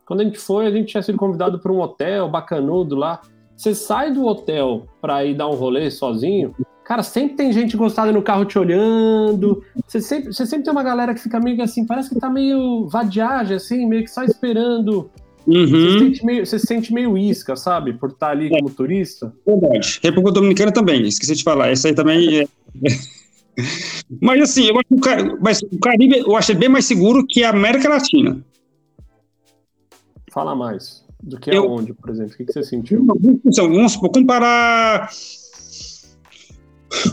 A: quando a gente foi, a gente tinha sido convidado para um hotel bacanudo lá. Você sai do hotel para ir dar um rolê sozinho, cara, sempre tem gente gostada no carro te olhando. Você sempre, você sempre tem uma galera que fica meio assim, parece que tá meio vadiagem, assim, meio que só esperando. Uhum. Você, se sente meio, você se sente meio isca, sabe? Por estar tá ali é. como turista.
B: Verdade. República Dominicana também, esqueci de falar. Essa aí também é. Mas assim, eu acho que o, mas o Caribe eu acho bem mais seguro que a América Latina.
A: Fala mais. Do que eu, aonde, por exemplo? O que, que você sentiu?
B: Vamos supor, comparar.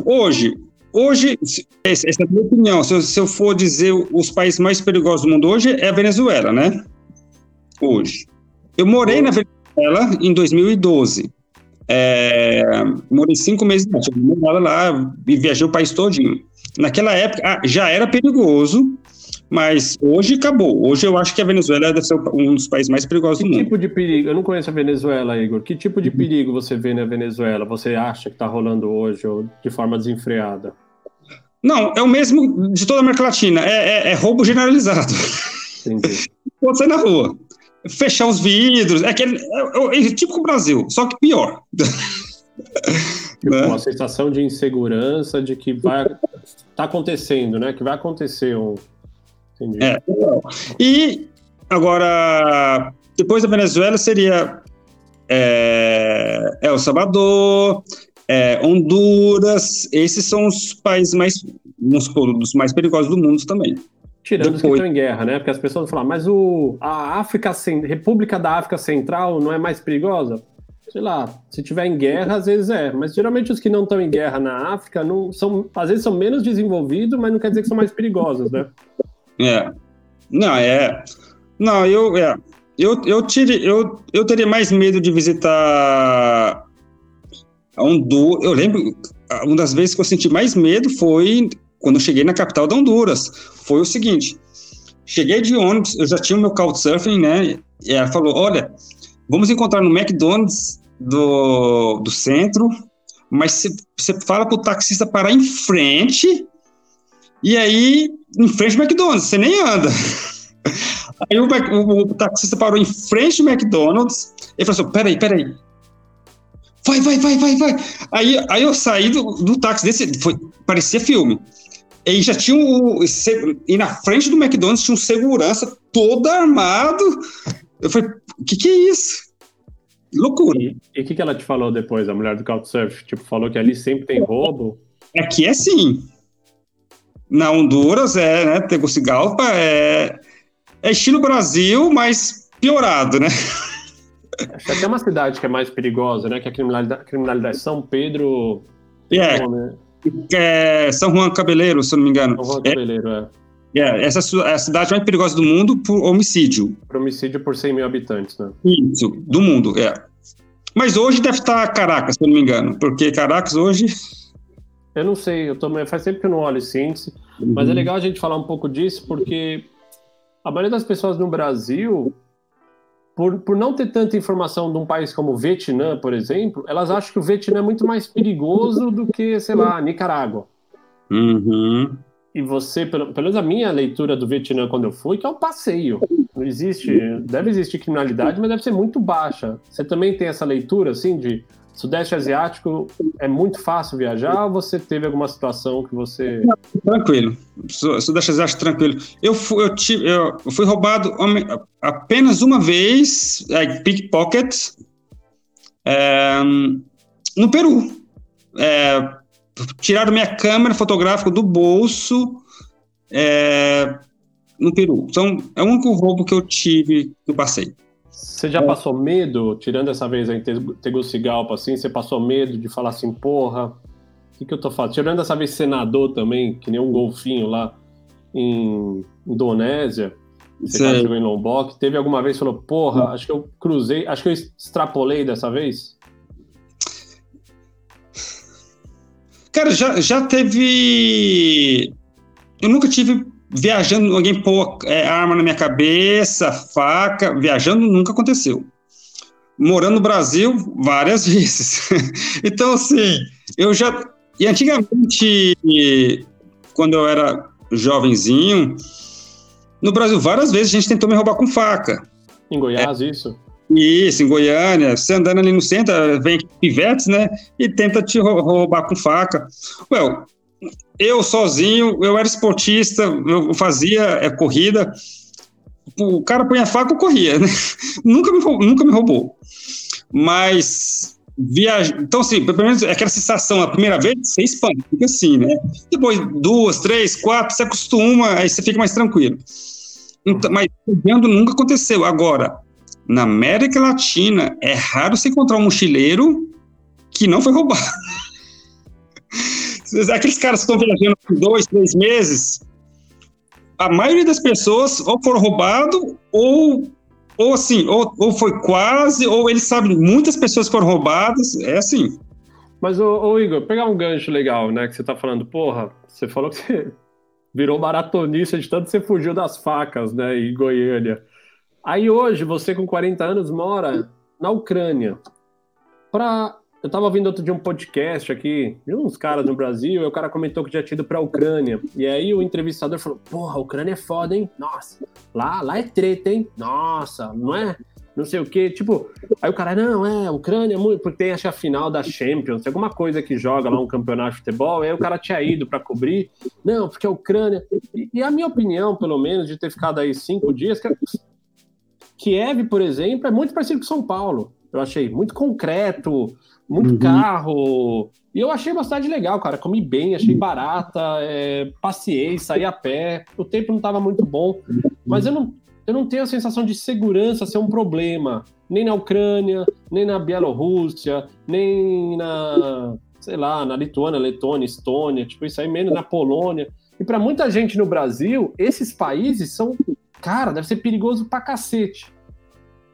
B: Hoje, hoje, essa é a minha opinião. Se eu, se eu for dizer os países mais perigosos do mundo hoje, é a Venezuela, né? Hoje. Eu morei na Venezuela em 2012. É, morei cinco meses lá, tive lá e viajei o país todinho. Naquela época ah, já era perigoso, mas hoje acabou. Hoje eu acho que a Venezuela deve ser um dos países mais perigosos
A: que
B: do mundo.
A: Que tipo de perigo? Eu não conheço a Venezuela, Igor. Que tipo de uhum. perigo você vê na Venezuela? Você acha que está rolando hoje ou de forma desenfreada?
B: Não, é o mesmo de toda a América Latina. É, é, é roubo generalizado. Entendi. Pode sair na rua fechar os vidros. É, aquele, é, é, é tipo o Brasil, só que pior.
A: Tipo, né? Uma sensação de insegurança de que vai tá acontecendo, né? Que vai acontecer um.
B: Entendi. É. E agora, depois da Venezuela seria é, El Salvador, é, Honduras. Esses são os países mais, vamos supor, dos mais perigosos do mundo também.
A: Tirando Depois... os que estão em guerra, né? Porque as pessoas falam, mas o, a África, República da África Central não é mais perigosa? Sei lá, se tiver em guerra, às vezes é. Mas geralmente os que não estão em guerra na África, não são, às vezes são menos desenvolvidos, mas não quer dizer que são mais perigosos, né?
B: É. Não, é. Não, eu. É. Eu, eu, tire, eu, eu teria mais medo de visitar Honduras. Eu lembro, uma das vezes que eu senti mais medo foi quando eu cheguei na capital da Honduras. Foi o seguinte: cheguei de ônibus, eu já tinha o meu couchsurfing, né? E ela falou: olha, vamos encontrar no McDonald's do, do centro, mas você fala para o taxista parar em frente, e aí, em frente do McDonald's, você nem anda. Aí o, o, o, taxista parou em frente do McDonald's e falou assim: peraí, peraí. Vai, vai, vai, vai, vai. Aí, aí eu saí do, do táxi desse. Foi, parecia filme. E já tinha um. E na frente do McDonald's tinha um segurança todo armado. Eu falei, o que, que é isso? Loucura.
A: E o que, que ela te falou depois, a mulher do Couchsurf? Tipo, falou que ali sempre tem roubo?
B: Aqui é sim. Na Honduras é, né? Tegucigalpa é, é estilo Brasil, mas piorado, né?
A: Acho que até uma cidade que é mais perigosa, né? Que é a criminalidade, criminalidade São Pedro.
B: É. Nome, né? É São Juan Cabeleiro, se eu não me engano.
A: São Juan Cabeleiro, é.
B: é. é essa é a cidade mais perigosa do mundo por homicídio.
A: Por homicídio por 100 mil habitantes, né?
B: Isso, do mundo, é. Mas hoje deve estar Caracas, se eu não me engano, porque Caracas hoje.
A: Eu não sei, eu tô, faz tempo que eu não olho esse índice, uhum. mas é legal a gente falar um pouco disso, porque a maioria das pessoas no Brasil por, por não ter tanta informação de um país como o Vietnã, por exemplo, elas acham que o Vietnã é muito mais perigoso do que, sei lá, Nicarágua.
B: Uhum.
A: E você, pelo, pelo menos a minha leitura do Vietnã quando eu fui, que é um passeio. Não existe, deve existir criminalidade, mas deve ser muito baixa. Você também tem essa leitura, assim, de Sudeste Asiático é muito fácil viajar ou você teve alguma situação que você.
B: Tranquilo. Sudeste Asiático, tranquilo. Eu fui, eu tive, eu fui roubado apenas uma vez, é, pickpocket, é, no Peru. É, tiraram minha câmera fotográfica do bolso é, no Peru. Então, é o único roubo que eu tive no passeio.
A: Você já é. passou medo, tirando essa vez em Tegucigalpa, assim, você passou medo de falar assim, porra, o que, que eu tô fazendo? Tirando essa vez senador também, que nem um golfinho lá em Indonésia, você em Lombok, teve alguma vez que falou, porra, acho que eu cruzei, acho que eu extrapolei dessa vez?
B: Cara, já, já teve. Eu nunca tive viajando, alguém pôr é, arma na minha cabeça, faca, viajando nunca aconteceu. Morando no Brasil, várias vezes. então, assim, eu já. E antigamente, quando eu era jovenzinho, no Brasil várias vezes a gente tentou me roubar com faca.
A: Em Goiás, é. isso?
B: Isso, em Goiânia. Você andando ali no centro, vem pivetes, né? E tenta te roubar com faca. Well, eu sozinho, eu era esportista, eu fazia é, corrida. O cara põe a faca, eu corria, né? nunca, me, nunca me roubou. Mas viaja. Então, assim, pelo menos aquela sensação, a primeira vez, você espanta, fica assim, né? Depois, duas, três, quatro, você acostuma, aí você fica mais tranquilo. Então, mas vendo nunca aconteceu. Agora, na América Latina, é raro você encontrar um mochileiro que não foi roubado. Aqueles caras que estão viajando por dois, três meses, a maioria das pessoas ou foram roubados ou ou assim, ou, ou foi quase, ou eles sabem, muitas pessoas foram roubadas, é assim.
A: Mas, ô, ô, Igor, pegar um gancho legal, né, que você tá falando, porra, você falou que você virou maratonista de tanto que você fugiu das facas, né, em Goiânia. Aí hoje, você com 40 anos mora na Ucrânia. Pra eu tava ouvindo outro dia um podcast aqui, de uns caras no Brasil, e o cara comentou que tinha tido pra Ucrânia. E aí o entrevistador falou: Porra, a Ucrânia é foda, hein? Nossa, lá, lá é treta, hein? Nossa, não é? Não sei o quê. Tipo, aí o cara, não, é, Ucrânia, muito, porque tem acho a final da Champions, alguma coisa que joga lá um campeonato de futebol, aí o cara tinha ido para cobrir. Não, porque a Ucrânia. E, e, a minha opinião, pelo menos, de ter ficado aí cinco dias, que Kiev, por exemplo, é muito parecido com São Paulo. Eu achei muito concreto muito uhum. carro. E eu achei bastante legal, cara. Comi bem, achei barata, é, passei, saí a pé. O tempo não estava muito bom, mas eu não, eu não tenho a sensação de segurança ser um problema. Nem na Ucrânia, nem na Bielorrússia, nem na, sei lá, na Lituânia, Letônia, Estônia, tipo isso aí, menos na Polônia. E para muita gente no Brasil, esses países são, cara, deve ser perigoso pra cacete.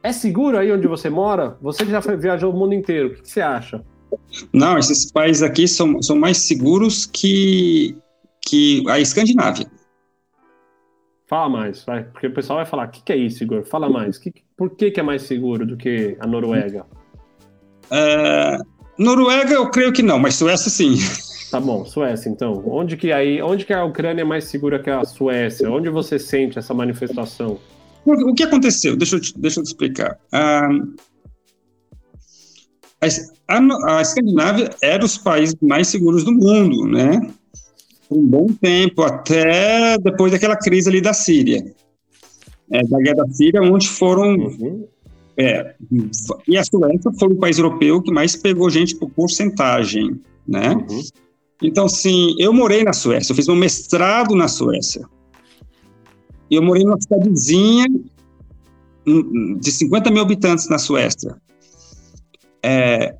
A: É seguro aí onde você mora? Você que já foi, viajou o mundo inteiro, o que, que você acha?
B: Não, esses países aqui são, são mais seguros que, que a Escandinávia.
A: Fala mais, vai, porque o pessoal vai falar, o que, que é isso, Igor? Fala mais, que, por que, que é mais seguro do que a Noruega?
B: É, Noruega eu creio que não, mas Suécia sim.
A: Tá bom, Suécia então. Onde que aí, onde que a Ucrânia é mais segura que a Suécia? Onde você sente essa manifestação?
B: O que aconteceu? Deixa eu te, deixa eu te explicar. Ah, a, a, Escandinávia era os países mais seguros do mundo, né? Por um bom tempo, até depois daquela crise ali da Síria. É, da guerra da Síria, onde foram. Uhum. É, e a Suécia foi o país europeu que mais pegou gente por porcentagem, né? Uhum. Então, sim, eu morei na Suécia, eu fiz meu mestrado na Suécia. Eu morei numa cidadezinha de 50 mil habitantes na Suécia. É,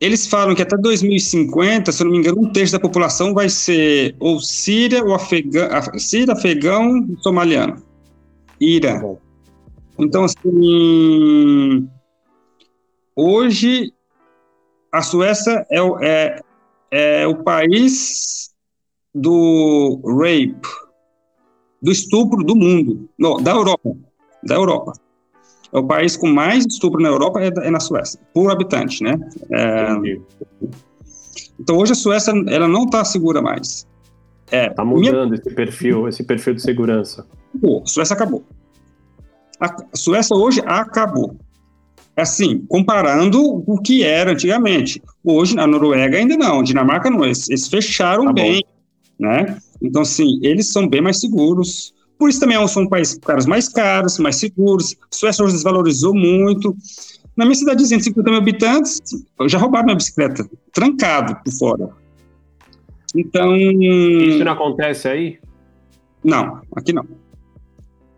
B: eles falam que até 2050, se eu não me engano, um terço da população vai ser ou síria, ou afegão, síria, afegão, somaliano. Ira. Tá então, assim, hoje a Suécia é, é, é o país do rape, do estupro do mundo, não, da Europa, da Europa. É o país com mais estupro na Europa é, é na Suécia, por habitante, né? É, então hoje a Suécia ela não está segura mais.
A: É, tá mudando minha... esse perfil, esse perfil de segurança.
B: Pô, a Suécia acabou. A Suécia hoje acabou. Assim, comparando o que era antigamente. Hoje, na Noruega ainda não, Dinamarca não, eles, eles fecharam tá bem, né? Então, assim, eles são bem mais seguros. Por isso também são países caras mais caros, mais seguros. A Suécia hoje desvalorizou muito. Na minha cidadezinha de 50 mil habitantes, já roubaram minha bicicleta, trancado por fora. Então.
A: Isso não acontece aí?
B: Não, aqui não.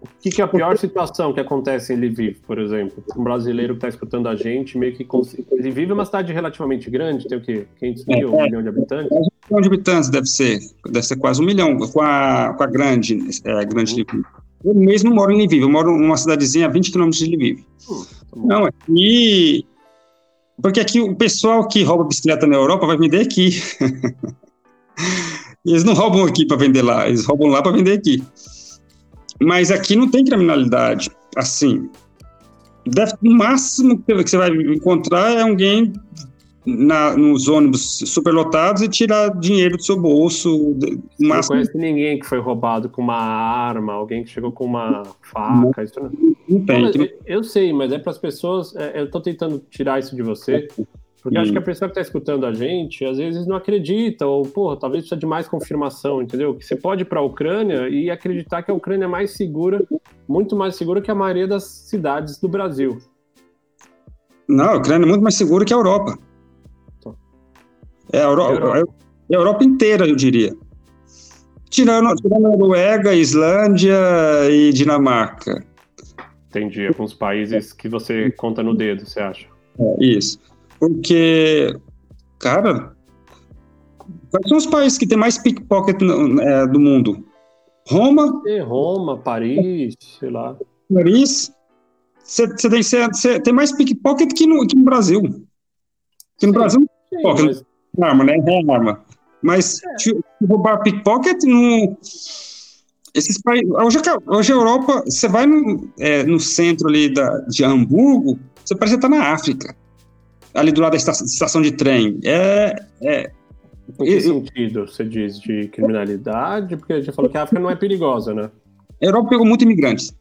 A: O que, que, é a pior situação que acontece em Lviv, por exemplo? Um brasileiro que está escutando a gente, meio que. Lviv é uma cidade relativamente grande, tem o quê? 500 mil, é, um milhão de habitantes? Um
B: milhão de habitantes deve ser, deve ser quase um milhão, com a, com a grande, é, grande Lviv. Eu mesmo moro em Lviv, eu moro numa cidadezinha a 20 quilômetros de Lviv. Hum, tá Não, aqui. Porque aqui o pessoal que rouba bicicleta na Europa vai vender aqui. eles não roubam aqui para vender lá, eles roubam lá para vender aqui. Mas aqui não tem criminalidade. Assim, deve, o máximo que você vai encontrar é alguém na, nos ônibus superlotados e tirar dinheiro do seu bolso.
A: Não conhece ninguém que foi roubado com uma arma, alguém que chegou com uma faca. Isso não... não tem. Não, eu, eu, sei, mas é para as pessoas. É, eu estou tentando tirar isso de você. Porque acho que a pessoa que está escutando a gente, às vezes não acredita, ou, porra, talvez precisa de mais confirmação, entendeu? Que você pode ir para a Ucrânia e acreditar que a Ucrânia é mais segura, muito mais segura que a maioria das cidades do Brasil.
B: Não, a Ucrânia é muito mais segura que a Europa. É a Europa, Europa. a Europa inteira, eu diria. Tirando, tirando a Noruega, Islândia e Dinamarca.
A: Entendi. Alguns países que você conta no dedo, você acha?
B: É, isso. Porque, cara, quais são os países que tem mais pickpocket é, do mundo? Roma?
A: É, Roma, Paris, sei lá.
B: Paris? Você tem, tem mais pickpocket que no, que no Brasil. Que no Sim. Brasil, Sim, mas arma, né? É arma. Mas é. se roubar pickpocket no. Esses países. Hoje, hoje a Europa, você vai no, é, no centro ali da, de Hamburgo, você parece estar na África. Ali do lado da estação, de trem. É. é
A: em que sentido você diz de criminalidade? Porque a gente falou que a África não é perigosa, né?
B: A Europa pegou muito imigrantes.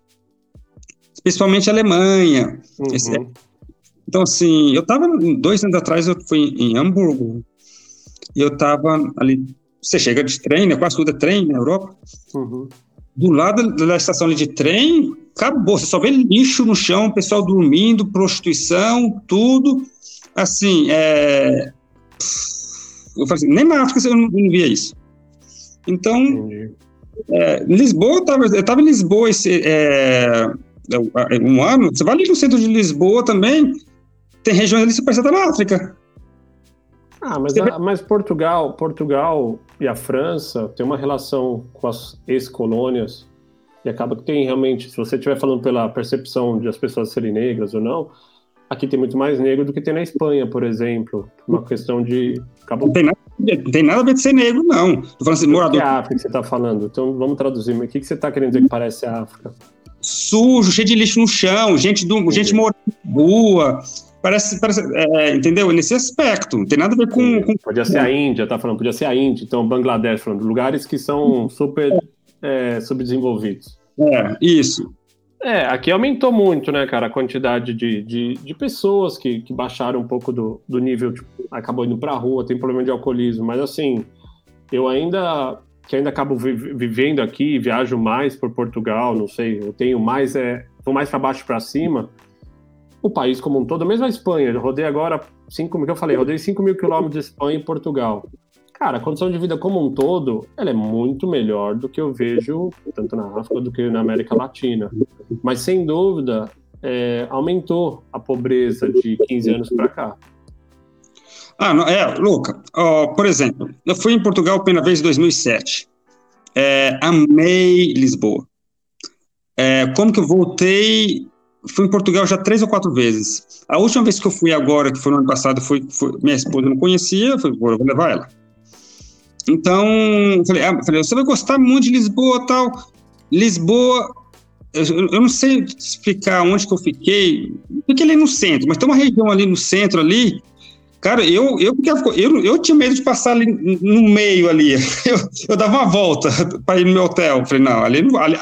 B: Principalmente a Alemanha. Uhum. Esse, então, assim, eu estava dois anos atrás, eu fui em Hamburgo, e eu tava ali. Você chega de trem, né? Quase tudo é trem na Europa. Uhum. Do lado da estação de trem, acabou. Você só vê lixo no chão, pessoal dormindo, prostituição, tudo. Assim, é. Eu falei assim, nem na África eu não, não via isso. Então, é, Lisboa, eu tava, eu tava em Lisboa esse, é, um ano. Você vai ali no centro de Lisboa também, tem regiões ali que parece estar na África.
A: Ah, mas, a, mas Portugal, Portugal e a França têm uma relação com as ex-colônias e acaba que tem realmente, se você estiver falando pela percepção de as pessoas serem negras ou não, aqui tem muito mais negro do que tem na Espanha, por exemplo. Uma questão de.
B: Acabou... Não, tem nada, não tem nada a ver de ser negro, não. Tô falando assim,
A: morador. Que é a África que você está falando? Então vamos traduzir. Mas o que, que você está querendo dizer que parece a África?
B: Sujo, cheio de lixo no chão, gente, do, gente morando na rua. Parece, parece é, entendeu? Nesse aspecto, não tem nada a ver com, com...
A: Podia ser a Índia, tá falando, podia ser a Índia, então Bangladesh, falando, lugares que são super é, subdesenvolvidos.
B: É, isso.
A: É, aqui aumentou muito, né, cara, a quantidade de, de, de pessoas que, que baixaram um pouco do, do nível, tipo, acabou indo pra rua, tem problema de alcoolismo, mas assim, eu ainda, que ainda acabo vivendo aqui, viajo mais por Portugal, não sei, eu tenho mais, é, vou mais para baixo para cima, o país como um todo, mesmo a Espanha, eu rodei agora 5 mil, que eu falei, rodei 5 mil quilômetros de Espanha e Portugal. Cara, a condição de vida como um todo, ela é muito melhor do que eu vejo tanto na África do que na América Latina. Mas sem dúvida, é, aumentou a pobreza de 15 anos para cá.
B: Ah, não, é, Luca, por exemplo, eu fui em Portugal a primeira vez em 2007. É, amei Lisboa. É, como que eu voltei fui em Portugal já três ou quatro vezes. A última vez que eu fui agora, que foi no ano passado, foi, foi minha esposa não conhecia, falei, vou levar ela. Então, falei, ah, falei, você vai gostar muito de Lisboa tal. Lisboa, eu, eu, não sei explicar onde que eu fiquei, fiquei ali no centro, mas tem uma região ali no centro ali Cara, eu, eu, eu, eu tinha medo de passar ali no meio ali. Eu, eu dava uma volta para ir no meu hotel. Falei, não, ali, ali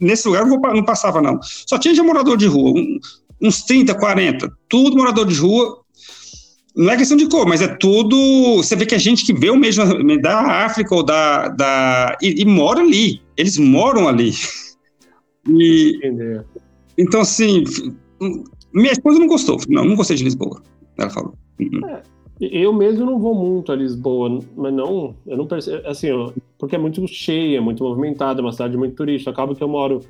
B: nesse lugar eu não, passava, não. Só tinha de morador de rua, uns 30, 40, tudo morador de rua. Não é questão de cor, mas é tudo. Você vê que é gente que vê o mesmo da África ou da. da e, e mora ali. Eles moram ali. E, então, assim, minha esposa não gostou. Não, não gostei de Lisboa. Ela falou.
A: É, eu mesmo não vou muito a Lisboa, mas não, eu não percebo, assim, porque é muito cheia, muito movimentada, é uma cidade muito turística. Acaba que eu moro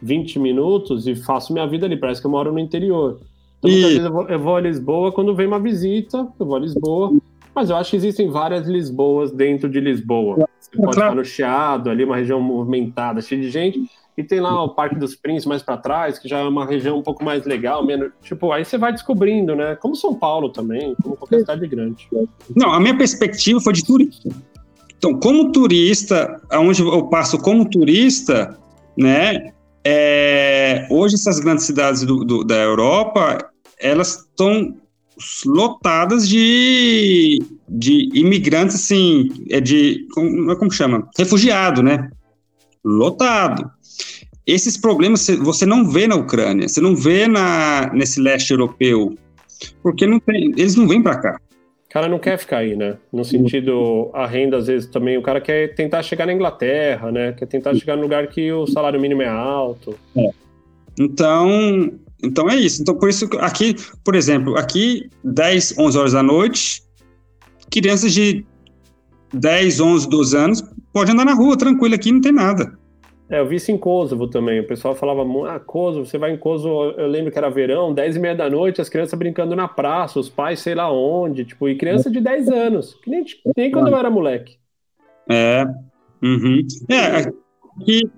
A: 20 minutos e faço minha vida ali, parece que eu moro no interior. Então, muitas vezes eu vou, eu vou, a Lisboa quando vem uma visita, eu vou a Lisboa, mas eu acho que existem várias Lisboas dentro de Lisboa. Você pode estar no Chiado, ali, uma região movimentada, cheia de gente, e tem lá o Parque dos Príncipes mais para trás, que já é uma região um pouco mais legal, menos. Tipo, aí você vai descobrindo, né? Como São Paulo também, como qualquer cidade grande.
B: Não, a minha perspectiva foi de turista. Então, como turista, aonde eu passo como turista, né? É, hoje essas grandes cidades do, do, da Europa, elas estão lotadas de, de imigrantes, assim, é de, como, como chama? Refugiado, né? Lotado. Esses problemas você não vê na Ucrânia, você não vê na, nesse leste europeu, porque não tem, eles não vêm para cá.
A: Cara não quer ficar aí, né? No sentido, a renda, às vezes, também, o cara quer tentar chegar na Inglaterra, né? Quer tentar chegar no lugar que o salário mínimo é alto.
B: É. Então, então é isso. Então, por isso, aqui, por exemplo, aqui, 10, 11 horas da noite, crianças de 10, 11, 12 anos podem andar na rua tranquilo aqui, não tem nada.
A: É, eu vi isso em Kosovo também. O pessoal falava, ah, Kosovo, você vai em Kosovo, eu lembro que era verão, 10 e meia da noite, as crianças brincando na praça, os pais sei lá onde, tipo, e criança de 10 anos, que nem, nem quando eu era moleque.
B: É, uhum. é, aqui,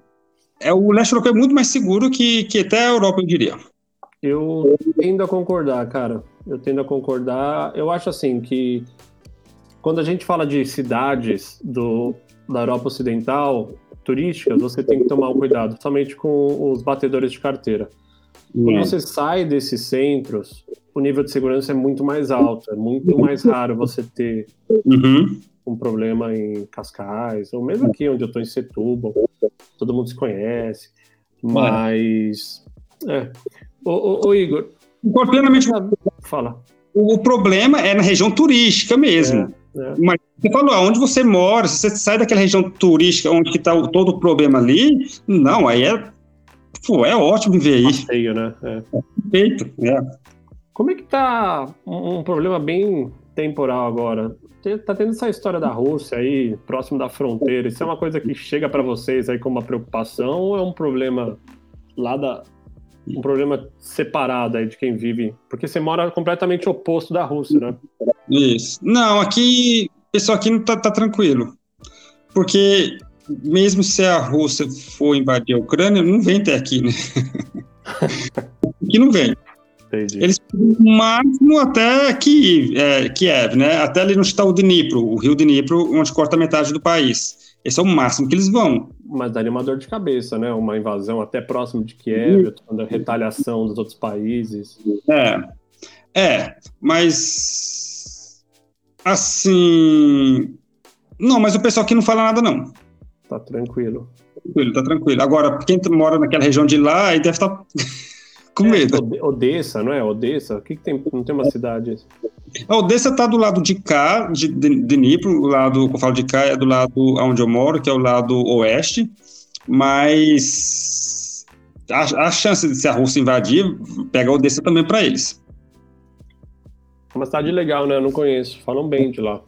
B: é, o leste europeu é muito mais seguro que, que até a Europa, eu diria.
A: Eu tendo a concordar, cara. Eu tendo a concordar. Eu acho assim que quando a gente fala de cidades do, da Europa Ocidental, turísticas, você tem que tomar um cuidado, somente com os batedores de carteira. Quando você sai desses centros, o nível de segurança é muito mais alto, é muito mais raro você ter uhum. um problema em Cascais, ou mesmo aqui onde eu estou em Setúbal, todo mundo se conhece, mas... É. Ô, ô, ô Igor...
B: Plenamente... Fala. O problema é na região turística mesmo. É, é. Mas você falou, aonde você mora, se você sai daquela região turística onde está todo o problema ali, não, aí é, pô, é ótimo viver aí.
A: Passeio, né? É. Perfeito, é. Como é que tá um, um problema bem temporal agora? Tá tendo essa história da Rússia aí, próximo da fronteira. Isso é uma coisa que chega para vocês aí como uma preocupação ou é um problema lá da, um problema separado aí de quem vive? Porque você mora completamente oposto da Rússia, né?
B: Isso. Não, aqui pessoal aqui não tá, tá tranquilo. Porque mesmo se a Rússia for invadir a Ucrânia, não vem até aqui, né? aqui não vem. Entendi. Eles no máximo até Kiev, é, Kiev, né? Até ali no estado de Dnipro, o rio de Dnipro, onde corta metade do país. Esse é o máximo que eles vão.
A: Mas daria uma dor de cabeça, né? Uma invasão até próximo de Kiev, a retaliação dos outros países.
B: É, é, mas Assim. Não, mas o pessoal aqui não fala nada, não.
A: Tá tranquilo.
B: Tranquilo, tá tranquilo. Agora, quem mora naquela região de lá, aí deve estar tá com é, medo.
A: Odessa, não é? Odessa? O que, que tem? Não tem uma cidade?
B: A Odessa tá do lado de cá, de, de, de Nipro, o lado que eu falo de cá é do lado onde eu moro, que é o lado oeste, mas a, a chance de se a Rússia invadir pega a Odessa também para eles.
A: Uma cidade legal, né? Eu não conheço. Falam bem de lá.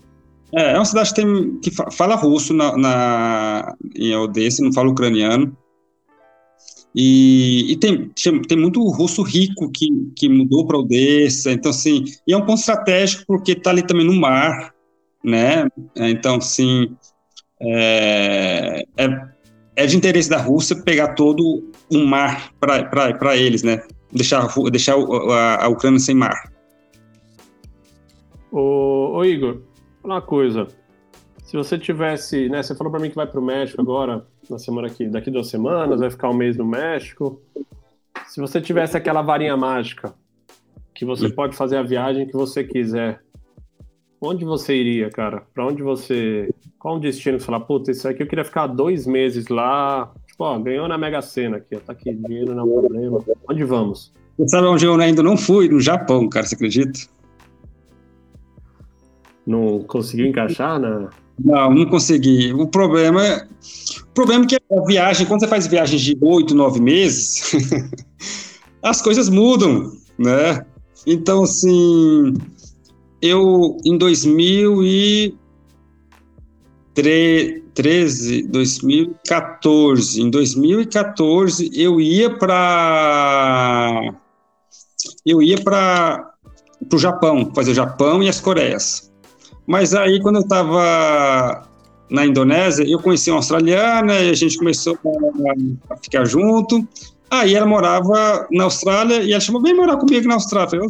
B: É, é uma cidade que, tem, que fala russo na, na, em Odessa, não fala ucraniano. E, e tem, tem muito russo rico que, que mudou para Odessa, então, assim, e é um ponto estratégico porque está ali também no mar, né? É, então, assim, é, é, é, de interesse da Rússia pegar todo o mar para eles, né? Deixar, deixar a, a Ucrânia sem mar.
A: Ô, ô Igor, uma coisa. Se você tivesse, né, você falou para mim que vai para o México agora, na semana aqui, daqui duas semanas, vai ficar um mês no México. Se você tivesse aquela varinha mágica, que você hum. pode fazer a viagem que você quiser, onde você iria, cara? Para onde você. Qual um destino que você fala, puta, isso aqui eu queria ficar dois meses lá. Tipo, ó, ganhou na Mega Sena aqui, ó, tá aqui, dinheiro não é um problema. Onde vamos?
B: Você sabe onde eu ainda não fui? No Japão, cara, você acredita?
A: Não conseguiu encaixar na.
B: Não, não consegui. O problema. O problema é que a viagem, quando você faz viagens de oito, nove meses, as coisas mudam, né? Então, assim, eu em 2013, 2014, em 2014 eu ia para eu ia para o Japão, fazer o Japão e as Coreias. Mas aí, quando eu estava na Indonésia, eu conheci uma australiana e a gente começou a, ficar junto. Aí ela morava na Austrália e ela chamou, vem morar comigo na Austrália.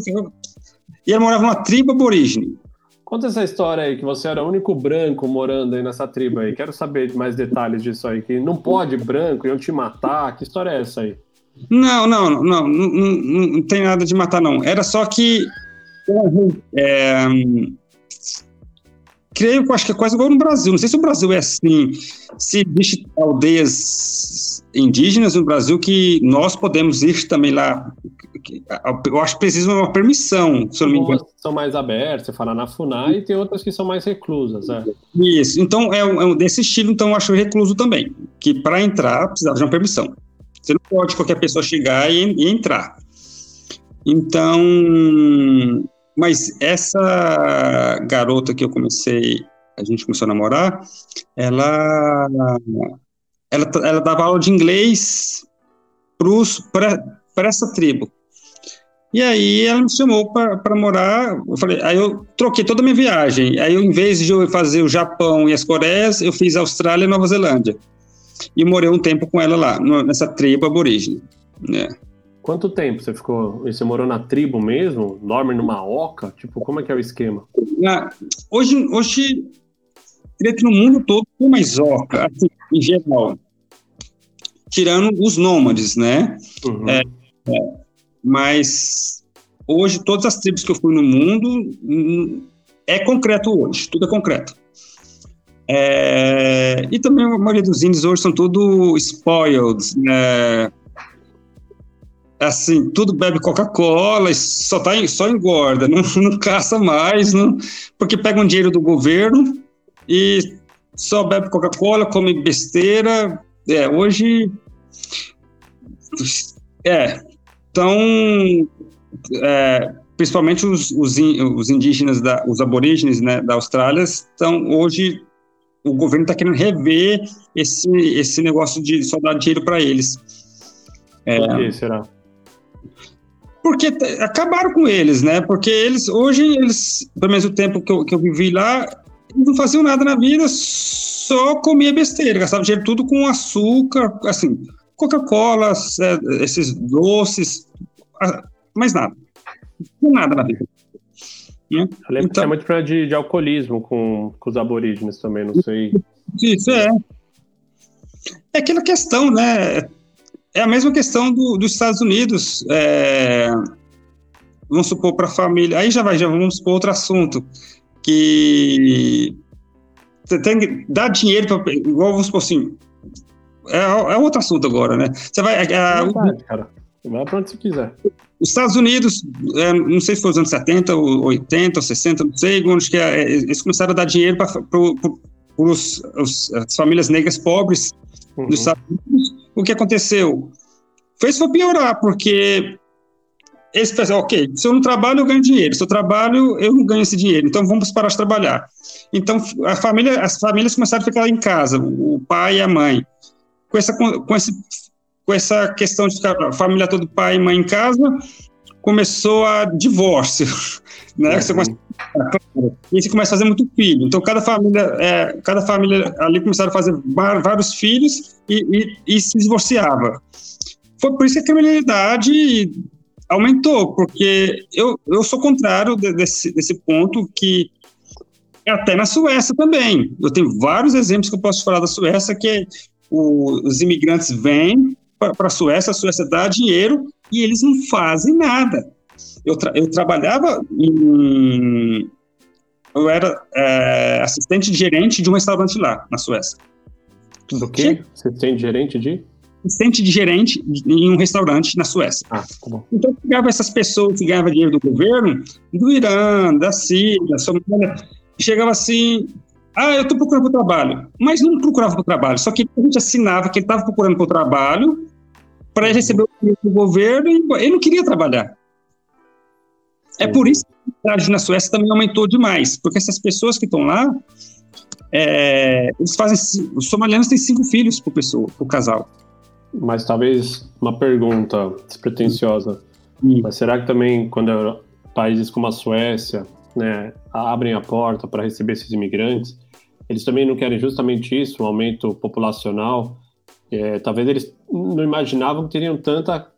B: E ela morava numa tribo aborígene.
A: Conta essa história aí, que você era o único branco morando aí nessa tribo aí. Quero saber mais detalhes disso aí, que não pode branco, iam te matar. Que história é essa aí?
B: Não, não, não, não, não, não tem nada de matar, não. Era só que é, creio que acho que é quase igual no Brasil. Não sei se o Brasil é assim. Se existe aldeias indígenas no Brasil que nós podemos ir também lá. Eu acho que precisa de uma permissão, se eu não me engano.
A: são mais abertas, você fala na FUNAI, e tem outras que são mais reclusas. É.
B: Isso, então é, um, é desse estilo, então eu acho recluso também. Que para entrar precisava de uma permissão. Você não pode qualquer pessoa chegar e, e entrar. Então, mas essa garota que eu comecei, a gente começou a namorar, ela, ela, ela dava aula de inglês para essa tribo. E aí ela me chamou para morar, eu falei, aí eu troquei toda a minha viagem. Aí eu, em vez de eu fazer o Japão e as Coreias, eu fiz Austrália e Nova Zelândia. E morei um tempo com ela lá, nessa tribo aborígene. Né?
A: Quanto tempo você ficou? Você morou na tribo mesmo? Dorme numa oca? Tipo, como é que é o esquema?
B: Na, hoje, hoje, que no mundo todo tem mais oca, assim, em geral. Tirando os nômades, né? Uhum. É, é, mas hoje, todas as tribos que eu fui no mundo, hum, é concreto hoje, tudo é concreto. É, e também a maioria dos índios hoje são tudo spoiled, né? Assim, tudo bebe Coca-Cola, só, tá, só engorda, não, não caça mais, não, porque pega um dinheiro do governo e só bebe Coca-Cola, come besteira. É, hoje. É. Então. É, principalmente os, os, os indígenas, da, os aborígenes né, da Austrália, estão hoje. O governo está querendo rever esse, esse negócio de só dar dinheiro para eles.
A: É, Por que será?
B: Porque acabaram com eles, né? Porque eles, hoje, eles, pelo menos o tempo que eu, que eu vivi lá, não faziam nada na vida, só comia besteira, gastava dinheiro tudo com açúcar, assim, Coca-Cola, é, esses doces, mais nada. Não nada na vida.
A: Né? Eu lembro então, que é muito problema de, de alcoolismo com, com os aborígenes também, não sei.
B: Isso, é. É aquela questão, né? É a mesma questão do, dos Estados Unidos. É, vamos supor, para a família. Aí já vai, já vamos supor outro assunto. Que você tem que dar dinheiro para. Igual vamos supor assim. É, é outro assunto agora, né? Você vai. É, é
A: verdade, cara. Vai para onde você quiser.
B: Os Estados Unidos, é, não sei se foi os anos 70, ou 80, ou 60, não sei, onde que é, eles começaram a dar dinheiro para as famílias negras pobres uhum. dos Estados Unidos o que aconteceu? Fez foi piorar, porque eles pensaram, ok, se eu não trabalho, eu ganho dinheiro. Se eu trabalho, eu não ganho esse dinheiro. Então, vamos parar de trabalhar. Então, a família, as famílias começaram a ficar em casa, o pai e a mãe. Com essa, com esse, com essa questão de ficar a família toda, pai e mãe em casa, começou a divórcio, né? Uhum. Você começa, e você começa a fazer muito filho. Então, cada família, é, cada família ali começaram a fazer vários filhos e, e, e se divorciava. Foi por isso que a criminalidade aumentou, porque eu, eu sou contrário desse, desse ponto que até na Suécia também. Eu tenho vários exemplos que eu posso falar da Suécia, que o, os imigrantes vêm para a Suécia, a Suécia dá dinheiro e eles não fazem nada. Eu, tra eu trabalhava em. Eu era é, assistente de gerente de um restaurante lá, na Suécia.
A: Do quê? Assistente gerente de?
B: Assistente de gerente em um restaurante na Suécia. Ah, tá bom. Então, eu pegava essas pessoas que ganhavam dinheiro do governo, do Irã, da Síria, Somália, chegava assim, ah, eu estou procurando para o trabalho. Mas não procurava para o trabalho, só que a gente assinava que ele estava procurando para o trabalho para receber o dinheiro do governo e ele não queria trabalhar. É por isso que a na Suécia também aumentou demais, porque essas pessoas que estão lá, é, eles fazem. Os somalianos têm cinco filhos por pessoa, por casal.
A: Mas talvez uma pergunta despretensiosa. Mas será que também quando países como a Suécia né, abrem a porta para receber esses imigrantes, eles também não querem justamente isso, um aumento populacional? É, talvez eles não imaginavam que teriam tanta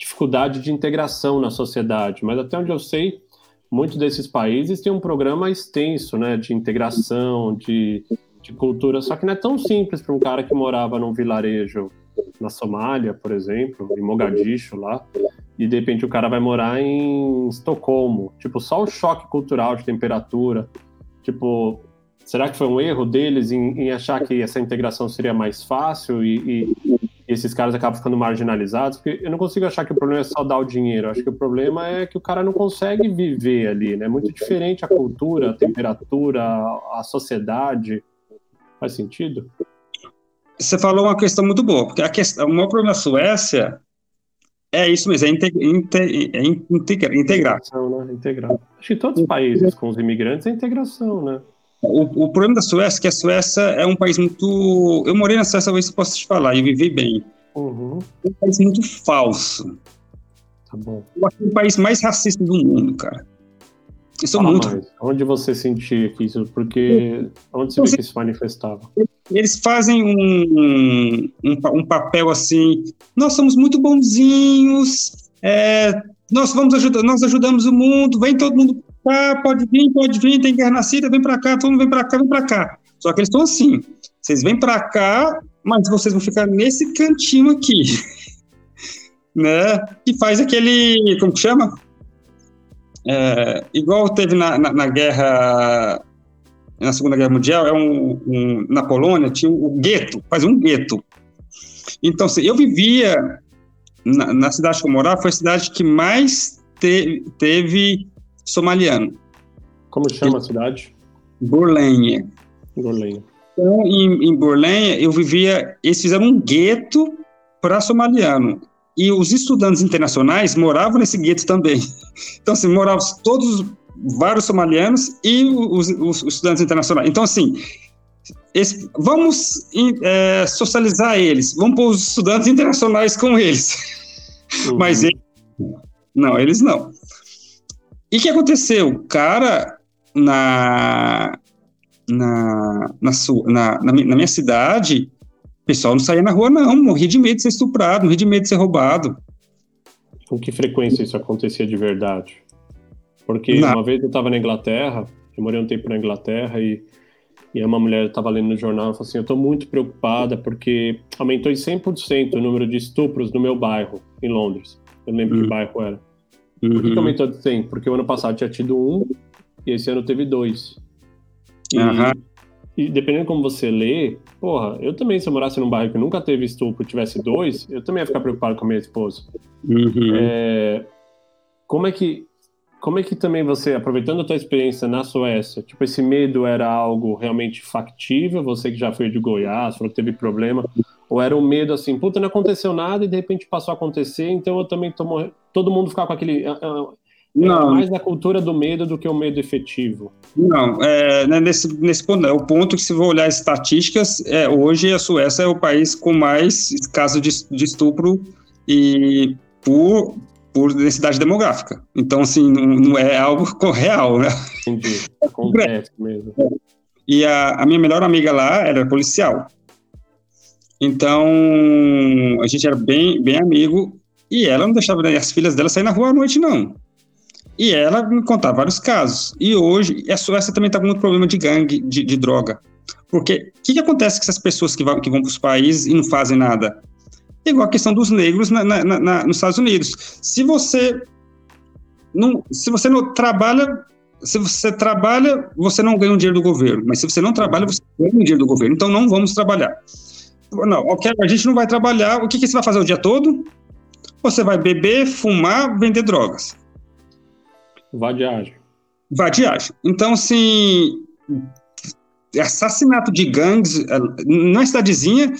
A: dificuldade de integração na sociedade, mas até onde eu sei, muitos desses países têm um programa extenso, né, de integração, de, de cultura, só que não é tão simples para um cara que morava num vilarejo na Somália, por exemplo, em Mogadishu lá, e de repente o cara vai morar em Estocolmo. Tipo, só o choque cultural de temperatura. Tipo, será que foi um erro deles em, em achar que essa integração seria mais fácil e, e, e, esses caras acabam ficando marginalizados? Porque eu não consigo achar que o problema é só dar o dinheiro. Eu acho que o problema é que o cara não consegue viver ali, né? É muito diferente a cultura, a temperatura, a sociedade. Faz sentido?
B: Você falou uma questão muito boa, porque a questão, o maior problema da Suécia é isso mesmo, é, integ é integra integrar.
A: Integração, né? Integrar. Acho que todos os países com os imigrantes é integração, né?
B: O, o problema da Suécia é que a Suécia é um país muito. Eu morei na Suécia, talvez eu possa te falar, e vivi bem.
A: Uhum.
B: É um país muito falso.
A: Tá bom.
B: Eu acho que é o país mais racista do mundo, cara. Isso é muito.
A: Onde você sentia que isso. Porque. Onde você, você vê que isso manifestava?
B: Eles fazem um, um, um, papel assim. Nós somos muito bonzinhos. É, nós vamos ajudar, nós ajudamos o mundo. Vem todo mundo cá, pode vir, pode vir. Tem guerra na Síria, vem para cá, todo mundo vem para cá, vem para cá. Só que eles estão assim. Vocês vêm para cá, mas vocês vão ficar nesse cantinho aqui. né? Que faz aquele. Como que chama? É, igual teve na, na, na, guerra, na Segunda Guerra Mundial, é um, um na Polônia tinha o um gueto, quase um gueto. Então, assim, eu vivia na, na, cidade que eu morava, foi a cidade que mais te, teve somaliano.
A: Como chama a cidade?
B: Borlenha.
A: Borlenha.
B: Então, em, em Borlenha, eu vivia. Eles fizeram um gueto para somaliano e os estudantes internacionais moravam nesse gueto também. Então, assim, moravam todos, vários somalianos e os, os, os estudantes internacionais. Então, assim, esse, vamos é, socializar eles, vamos pôr os estudantes internacionais com eles. Uhum. Mas eles, não, eles não. E o que aconteceu? O cara, na, na, na, na, na, minha cidade, pessoal não saía na rua, não. Morria de medo de ser estuprado, morria de medo de ser roubado.
A: Com que frequência isso acontecia de verdade? Porque não. uma vez eu estava na Inglaterra, eu morei um tempo na Inglaterra e, e uma mulher estava lendo no jornal e falou assim: Eu estou muito preocupada porque aumentou em 100% o número de estupros no meu bairro, em Londres. Eu lembro uhum. que bairro era. Uhum. Por que, que aumentou de 100? Porque o ano passado tinha tido um e esse ano teve dois. E, uhum. E dependendo como você lê, porra, eu também, se eu morasse num bairro que nunca teve estupro e tivesse dois, eu também ia ficar preocupado com a minha esposa.
B: Uhum.
A: É, como é que. Como é que também você, aproveitando a tua experiência na Suécia, tipo, esse medo era algo realmente factível? Você que já foi de Goiás, falou que teve problema, ou era um medo assim, puta, não aconteceu nada e de repente passou a acontecer, então eu também tô morrendo. Todo mundo ficar com aquele. Uh, é não. mais da cultura do medo do que o medo efetivo.
B: Não, é, né, nesse, nesse ponto, é o ponto que se for olhar estatísticas, é, hoje a Suécia é o país com mais casos de, de estupro e por, por densidade demográfica. Então, assim, não, não é algo real, né?
A: Entendi, acontece mesmo.
B: E a, a minha melhor amiga lá era policial. Então, a gente era bem, bem amigo e ela não deixava as filhas dela sair na rua à noite, não. E ela me contava vários casos. E hoje, a Suécia também está com muito problema de gangue, de, de droga. Porque o que, que, acontece com essas pessoas que vão, que vão para os países e não fazem nada? É igual a questão dos negros na, na, na, nos Estados Unidos. Se você não, se você não trabalha, se você trabalha, você não ganha o dinheiro do governo. Mas se você não trabalha, você ganha o dinheiro do governo. Então não vamos trabalhar. Não, a gente não vai trabalhar. O que, que você vai fazer o dia todo? Você vai beber, fumar, vender drogas.
A: Vadiagem.
B: Vadiagem. Então, assim, assassinato de gangues, na cidadezinha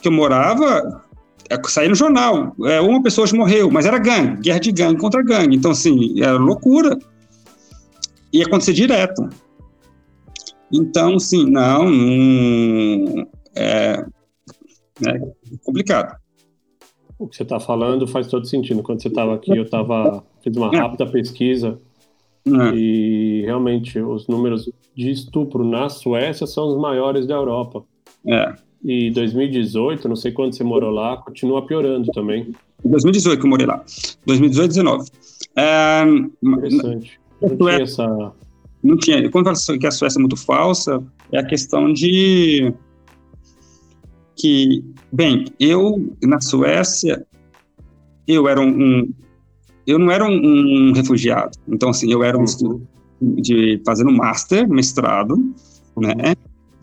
B: que eu morava, é, saía no jornal, é, uma pessoa hoje morreu, mas era gangue, guerra de gangue contra gangue. Então, assim, era loucura. Ia acontecer direto. Então, assim, não, não é, é complicado.
A: O que você está falando faz todo sentido. Quando você estava aqui, eu estava fiz uma é. rápida pesquisa é. E realmente os números de estupro na Suécia são os maiores da Europa.
B: É.
A: E 2018, não sei quando você morou lá, continua piorando também.
B: 2018 que eu morei lá. 2018, 19. É,
A: Interessante. Não tinha essa.
B: Não tinha. Quando eu falo que a Suécia é muito falsa, é a questão de que, bem, eu na Suécia, eu era um, um eu não era um, um, refugiado. Então, assim, eu era um uhum. estudo de fazendo master, mestrado, né?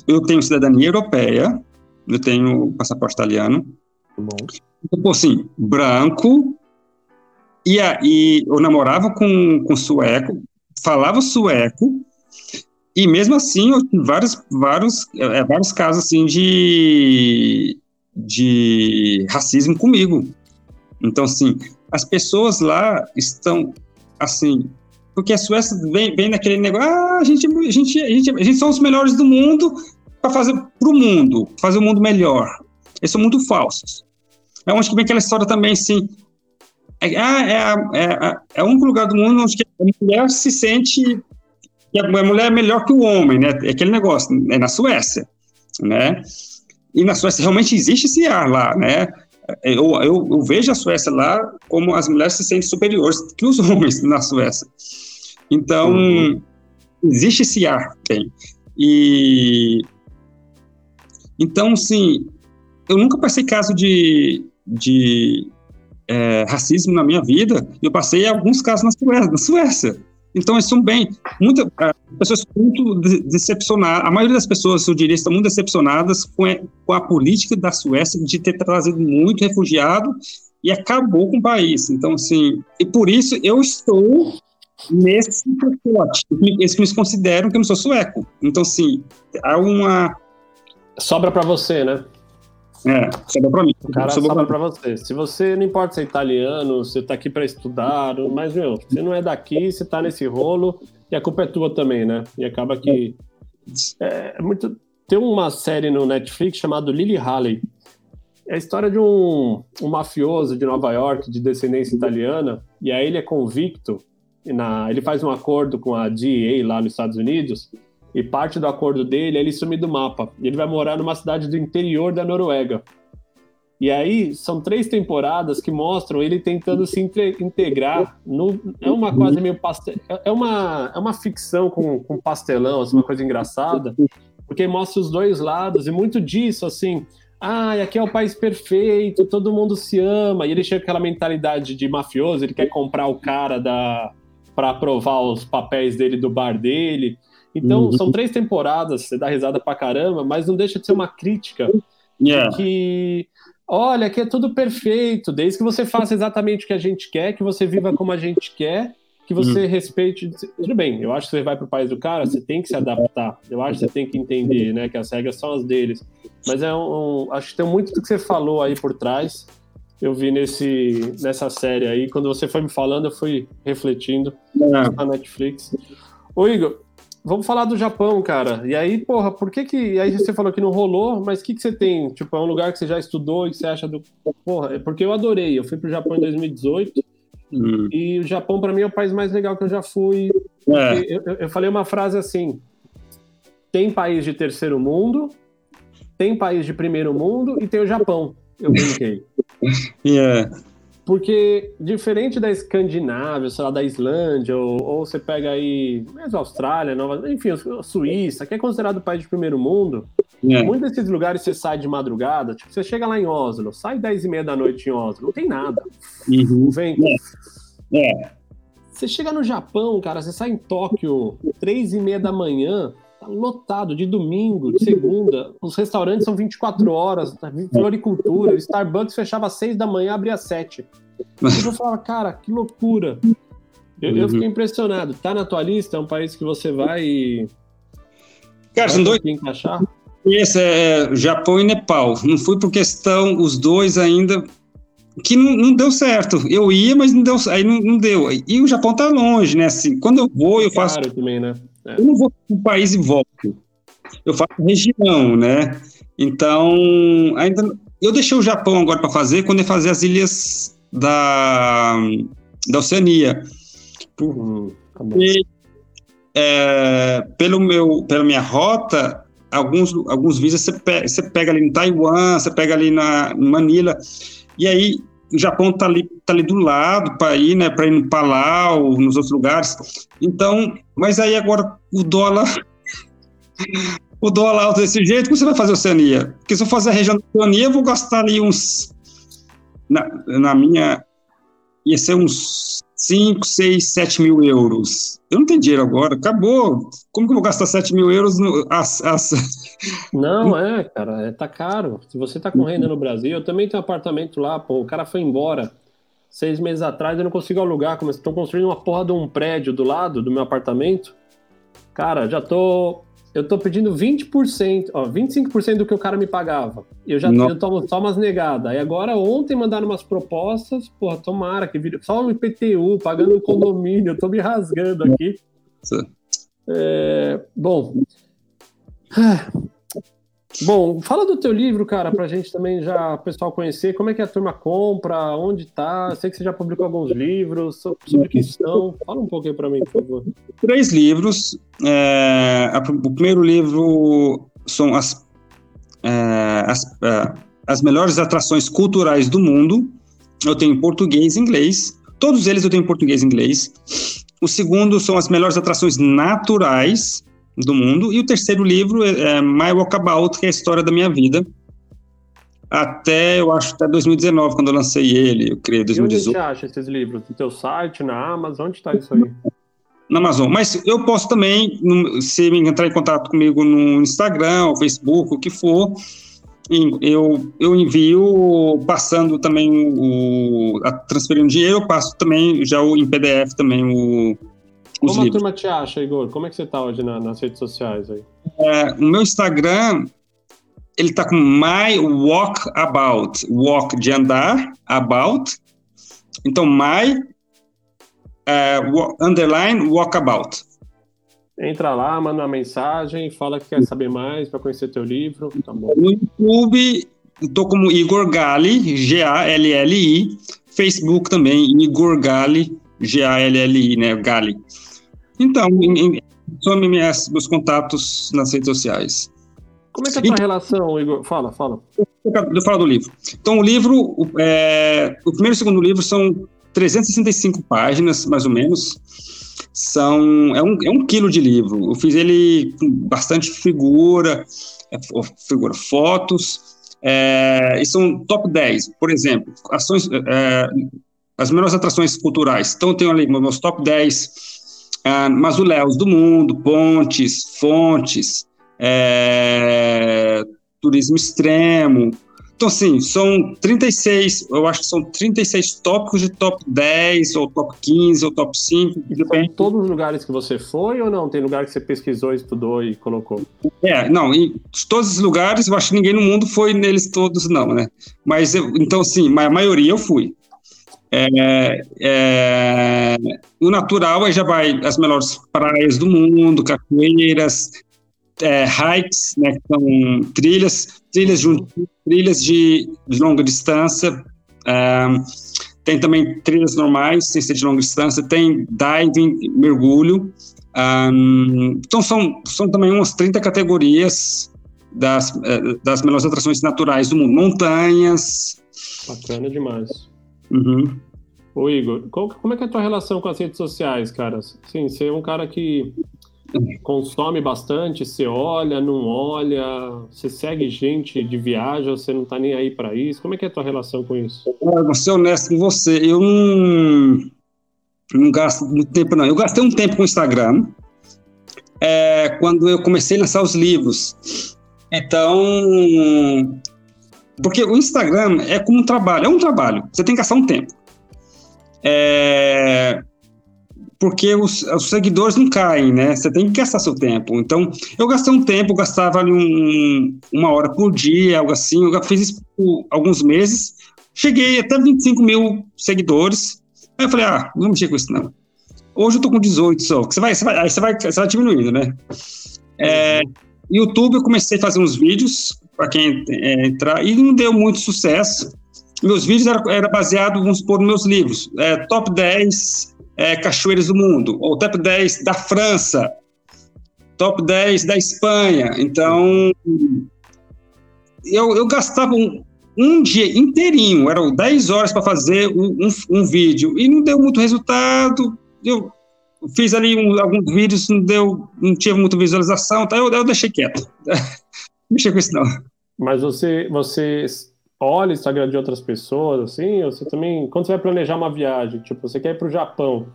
B: Eu tenho cidadania europeia, eu tenho passaporte italiano. Bom. Então, assim, branco, e, aí eu namorava com, com sueco, falava sueco, e mesmo assim eu tive vários, vários, é, vários casos assim de, de racismo comigo. Então, assim, as pessoas lá estão, assim, porque a Suécia vem, vem naquele negócio, ah, a gente, a gente, a gente, a gente são os melhores do mundo para fazer para o mundo, fazer o mundo melhor. Eles são muito falsos. É onde que vem aquela história também, assim, é, é, é, é, um lugar do mundo onde a mulher se sente que a mulher é melhor que o homem, né? É aquele negócio, é na Suécia, né? E na Suécia realmente existe esse ar lá, né? Eu, eu, eu, vejo a Suécia lá como as mulheres se sentem superiores que os homens na Suécia. Então, uhum. existe esse ar, tem. E então, sim, eu nunca passei caso de, de é, racismo na minha vida. Eu passei alguns casos na Suécia. Na Suécia. Então, isso bem. Muitas é, pessoas muito decepcionadas. A maioria das pessoas, eu diria, estão muito decepcionadas com a, com a política da Suécia de ter trazido muito refugiado e acabou com o país. Então, assim, e por isso eu estou nesse pacote. Eles me consideram que eu não sou sueco. Então, assim, há uma.
A: Sobra para você, né?
B: É, sobra pra mim.
A: O cara sobra, sobra pra você. Se você, não importa se é italiano, você tá aqui para estudar, mas, meu, você não é daqui, você tá nesse rolo, e a culpa é tua também, né? E acaba que. É, é muito. Tem uma série no Netflix chamada Lily Halley. É a história de um, um mafioso de Nova York, de descendência italiana, e aí ele é convicto, na, ele faz um acordo com a DEA lá nos Estados Unidos, e parte do acordo dele é ele sumir do mapa. Ele vai morar numa cidade do interior da Noruega. E aí são três temporadas que mostram ele tentando se integrar no é uma quase meio pastel, é uma é uma ficção com, com pastelão, assim, uma coisa engraçada, porque mostra os dois lados e muito disso assim, ah, aqui é o país perfeito, todo mundo se ama, e ele chega com aquela mentalidade de mafioso, ele quer comprar o cara da para aprovar os papéis dele do bar dele. Então, uhum. são três temporadas, você dá risada pra caramba, mas não deixa de ser uma crítica yeah. de que, olha, aqui é tudo perfeito, desde que você faça exatamente o que a gente quer, que você viva como a gente quer, que você uhum. respeite. Tudo bem, eu acho que você vai pro país do cara, você tem que se adaptar. Eu acho que você tem que entender, né, que as regras são as deles. Mas é um, um acho que tem muito do que você falou aí por trás. Eu vi nesse, nessa série aí. Quando você foi me falando, eu fui refletindo é. na Netflix. Ô, Igor, Vamos falar do Japão, cara. E aí, porra, por que que. Aí você falou que não rolou, mas o que que você tem? Tipo, é um lugar que você já estudou e que você acha do. Porra, é porque eu adorei. Eu fui pro Japão em 2018. Hum. E o Japão, para mim, é o país mais legal que eu já fui. É. Eu, eu, falei uma frase assim: tem país de terceiro mundo, tem país de primeiro mundo e tem o Japão. Eu brinquei.
B: yeah.
A: Porque, diferente da Escandinávia, sei lá, da Islândia, ou, ou você pega aí, mesmo Austrália, Nova, enfim, a Suíça, que é considerado país de primeiro mundo, é. muitos desses lugares você sai de madrugada, tipo, você chega lá em Oslo, sai 10 e meia da noite em Oslo, não tem nada. Uhum. Vento. É. é. Você chega no Japão, cara, você sai em Tóquio, 3 e meia da manhã, tá lotado de domingo, de segunda. Os restaurantes são 24 horas, tá floricultura. O Starbucks fechava às 6 da manhã, abria às 7. Eu falava, cara, que loucura. Eu, uhum. eu, fiquei impressionado. Tá na tua lista? É um país que você vai e.
B: Cara, são dois. Encaixar? Esse é Japão e Nepal. Não fui por questão, os dois ainda. Que não, não deu certo. Eu ia, mas não deu, aí não, não deu. E o Japão tá longe, né? Assim, quando eu vou, eu faço.
A: Claro, também, né?
B: É. Eu não vou para o país e volto. Eu faço região, né? Então, ainda eu deixei o Japão agora para fazer quando eu fazer as ilhas da, da Oceania. Por, e, é, pelo meu, pela minha rota, alguns, alguns visas você pega, você pega ali em Taiwan, você pega ali na Manila, e aí o Japão está ali, tá ali do lado para ir, né, para ir no Palau, nos outros lugares. Então, mas aí agora o dólar o dólar alto desse jeito, como você vai fazer Oceania? Porque se eu fazer a região da Oceania, eu vou gastar ali uns na, na minha ia ser uns 5, 6, 7 mil euros. Eu não tenho dinheiro agora, acabou. Como que eu vou gastar 7 mil euros? No, as, as...
A: Não, é, cara, é, tá caro. Se você tá com renda no Brasil, eu também tenho um apartamento lá, pô, o cara foi embora seis meses atrás, eu não consigo alugar, estão construindo uma porra de um prédio do lado do meu apartamento. Cara, já tô eu tô pedindo 20%, ó, 25% do que o cara me pagava. Eu já eu tomo só umas negadas. E agora, ontem mandaram umas propostas, porra, tomara que vire. Só um IPTU, pagando um condomínio, eu tô me rasgando aqui. É, bom. Bom, fala do teu livro, cara, pra gente também já, o pessoal conhecer, como é que a turma compra, onde tá, sei que você já publicou alguns livros, sobre que são, fala um pouquinho para mim, por favor.
B: Três livros, é, o primeiro livro são as, é, as, é, as melhores atrações culturais do mundo, eu tenho português e inglês, todos eles eu tenho português e inglês, o segundo são as melhores atrações naturais, do mundo. E o terceiro livro é, é My Walkabout, que é a história da minha vida. Até, eu acho, até 2019, quando eu lancei ele, eu creio, 2018. E onde
A: você acha esses livros? No teu site, na Amazon? Onde está isso aí?
B: Na Amazon. Mas eu posso também, se entrar em contato comigo no Instagram, Facebook, o que for, eu, eu envio passando também o, a, transferindo dinheiro, eu passo também já o, em PDF também o,
A: Como livros. a turma te acha, Igor? Como é que você está hoje na, nas redes sociais aí?
B: É, o meu Instagram, ele tá com My Walk About. Walk de andar, about. Então, My uh, underline walkabout.
A: Entra lá, manda uma mensagem, fala que quer saber mais para conhecer teu livro. Tá bom.
B: No YouTube, tô como Igor Gali, G-A-L-L-I. Facebook também, Igor Gali, G-A-L-L-I, né? Gali. Então, some minhas, meus contatos nas redes sociais.
A: Como é que é a tua então, relação, Igor? Fala, fala.
B: Eu falo do livro. Então, o livro, é, o primeiro e o segundo livro são 365 páginas, mais ou menos. São, é, um, é um quilo de livro. Eu fiz ele com bastante figura, é, figura fotos, é, e são top 10. Por exemplo, ações, é, as melhores atrações culturais. Então, eu tenho ali meus top 10 ah, mausoléus do mundo, pontes, fontes, é, turismo extremo. Então, assim, são 36, eu acho que são 36 tópicos de top 10, ou top 15, ou top 5.
A: Depende. São todos os lugares que você foi ou não? Tem lugar que você pesquisou, estudou e colocou?
B: É, não, em todos os lugares, eu acho que ninguém no mundo foi neles todos, não, né? Mas, eu, então, assim, a maioria eu fui. É, é, o natural aí já vai as melhores praias do mundo, cachoeiras, é, hikes, né, que são trilhas, trilhas, trilhas de, de longa distância, é, tem também trilhas normais, sem ser de longa distância, tem diving, mergulho, um, então são, são também umas 30 categorias das, é, das melhores atrações naturais do mundo, montanhas.
A: Bacana demais.
B: Uhum.
A: Ô Igor, qual, como é que é a tua relação com as redes sociais, cara? Sim, você é um cara que consome bastante, você olha, não olha, você segue gente de viagem, você não tá nem aí para isso. Como é que é a tua relação com isso?
B: Eu vou ser honesto com você, eu não, não gasto muito tempo não. Eu gastei um tempo com o Instagram, é, quando eu comecei a lançar os livros. Então, porque o Instagram é como um trabalho, é um trabalho, você tem que gastar um tempo. É, porque os, os, seguidores não caem, né? Você tem que gastar seu tempo. Então, eu gastei um tempo, gastava ali um, uma hora por dia, algo assim. Eu fiz isso por alguns meses. Cheguei até 25 mil seguidores. Aí eu falei, ah, não mexer com isso não. Hoje eu tô com 18 só. Você vai, você vai, aí você vai, você vai diminuindo, né? É, YouTube eu comecei a fazer uns vídeos para quem é, entrar, e não deu muito sucesso. Meus vídeos eram era baseados, vamos supor, nos meus livros. É, top 10 é, cachoeiras do mundo, ou top 10 da França, top 10 da Espanha. Então, eu, eu gastava um, um dia inteirinho, eram 10 horas para fazer um, um, um, vídeo, e não deu muito resultado. Eu fiz ali um, alguns vídeos, não deu, não tinha muita visualização, então eu, eu deixei quieto. mexi com isso não.
A: Mas você, você olha o Instagram de outras pessoas, assim? Ou você também, quando você vai planejar uma viagem, tipo, você quer ir para o Japão,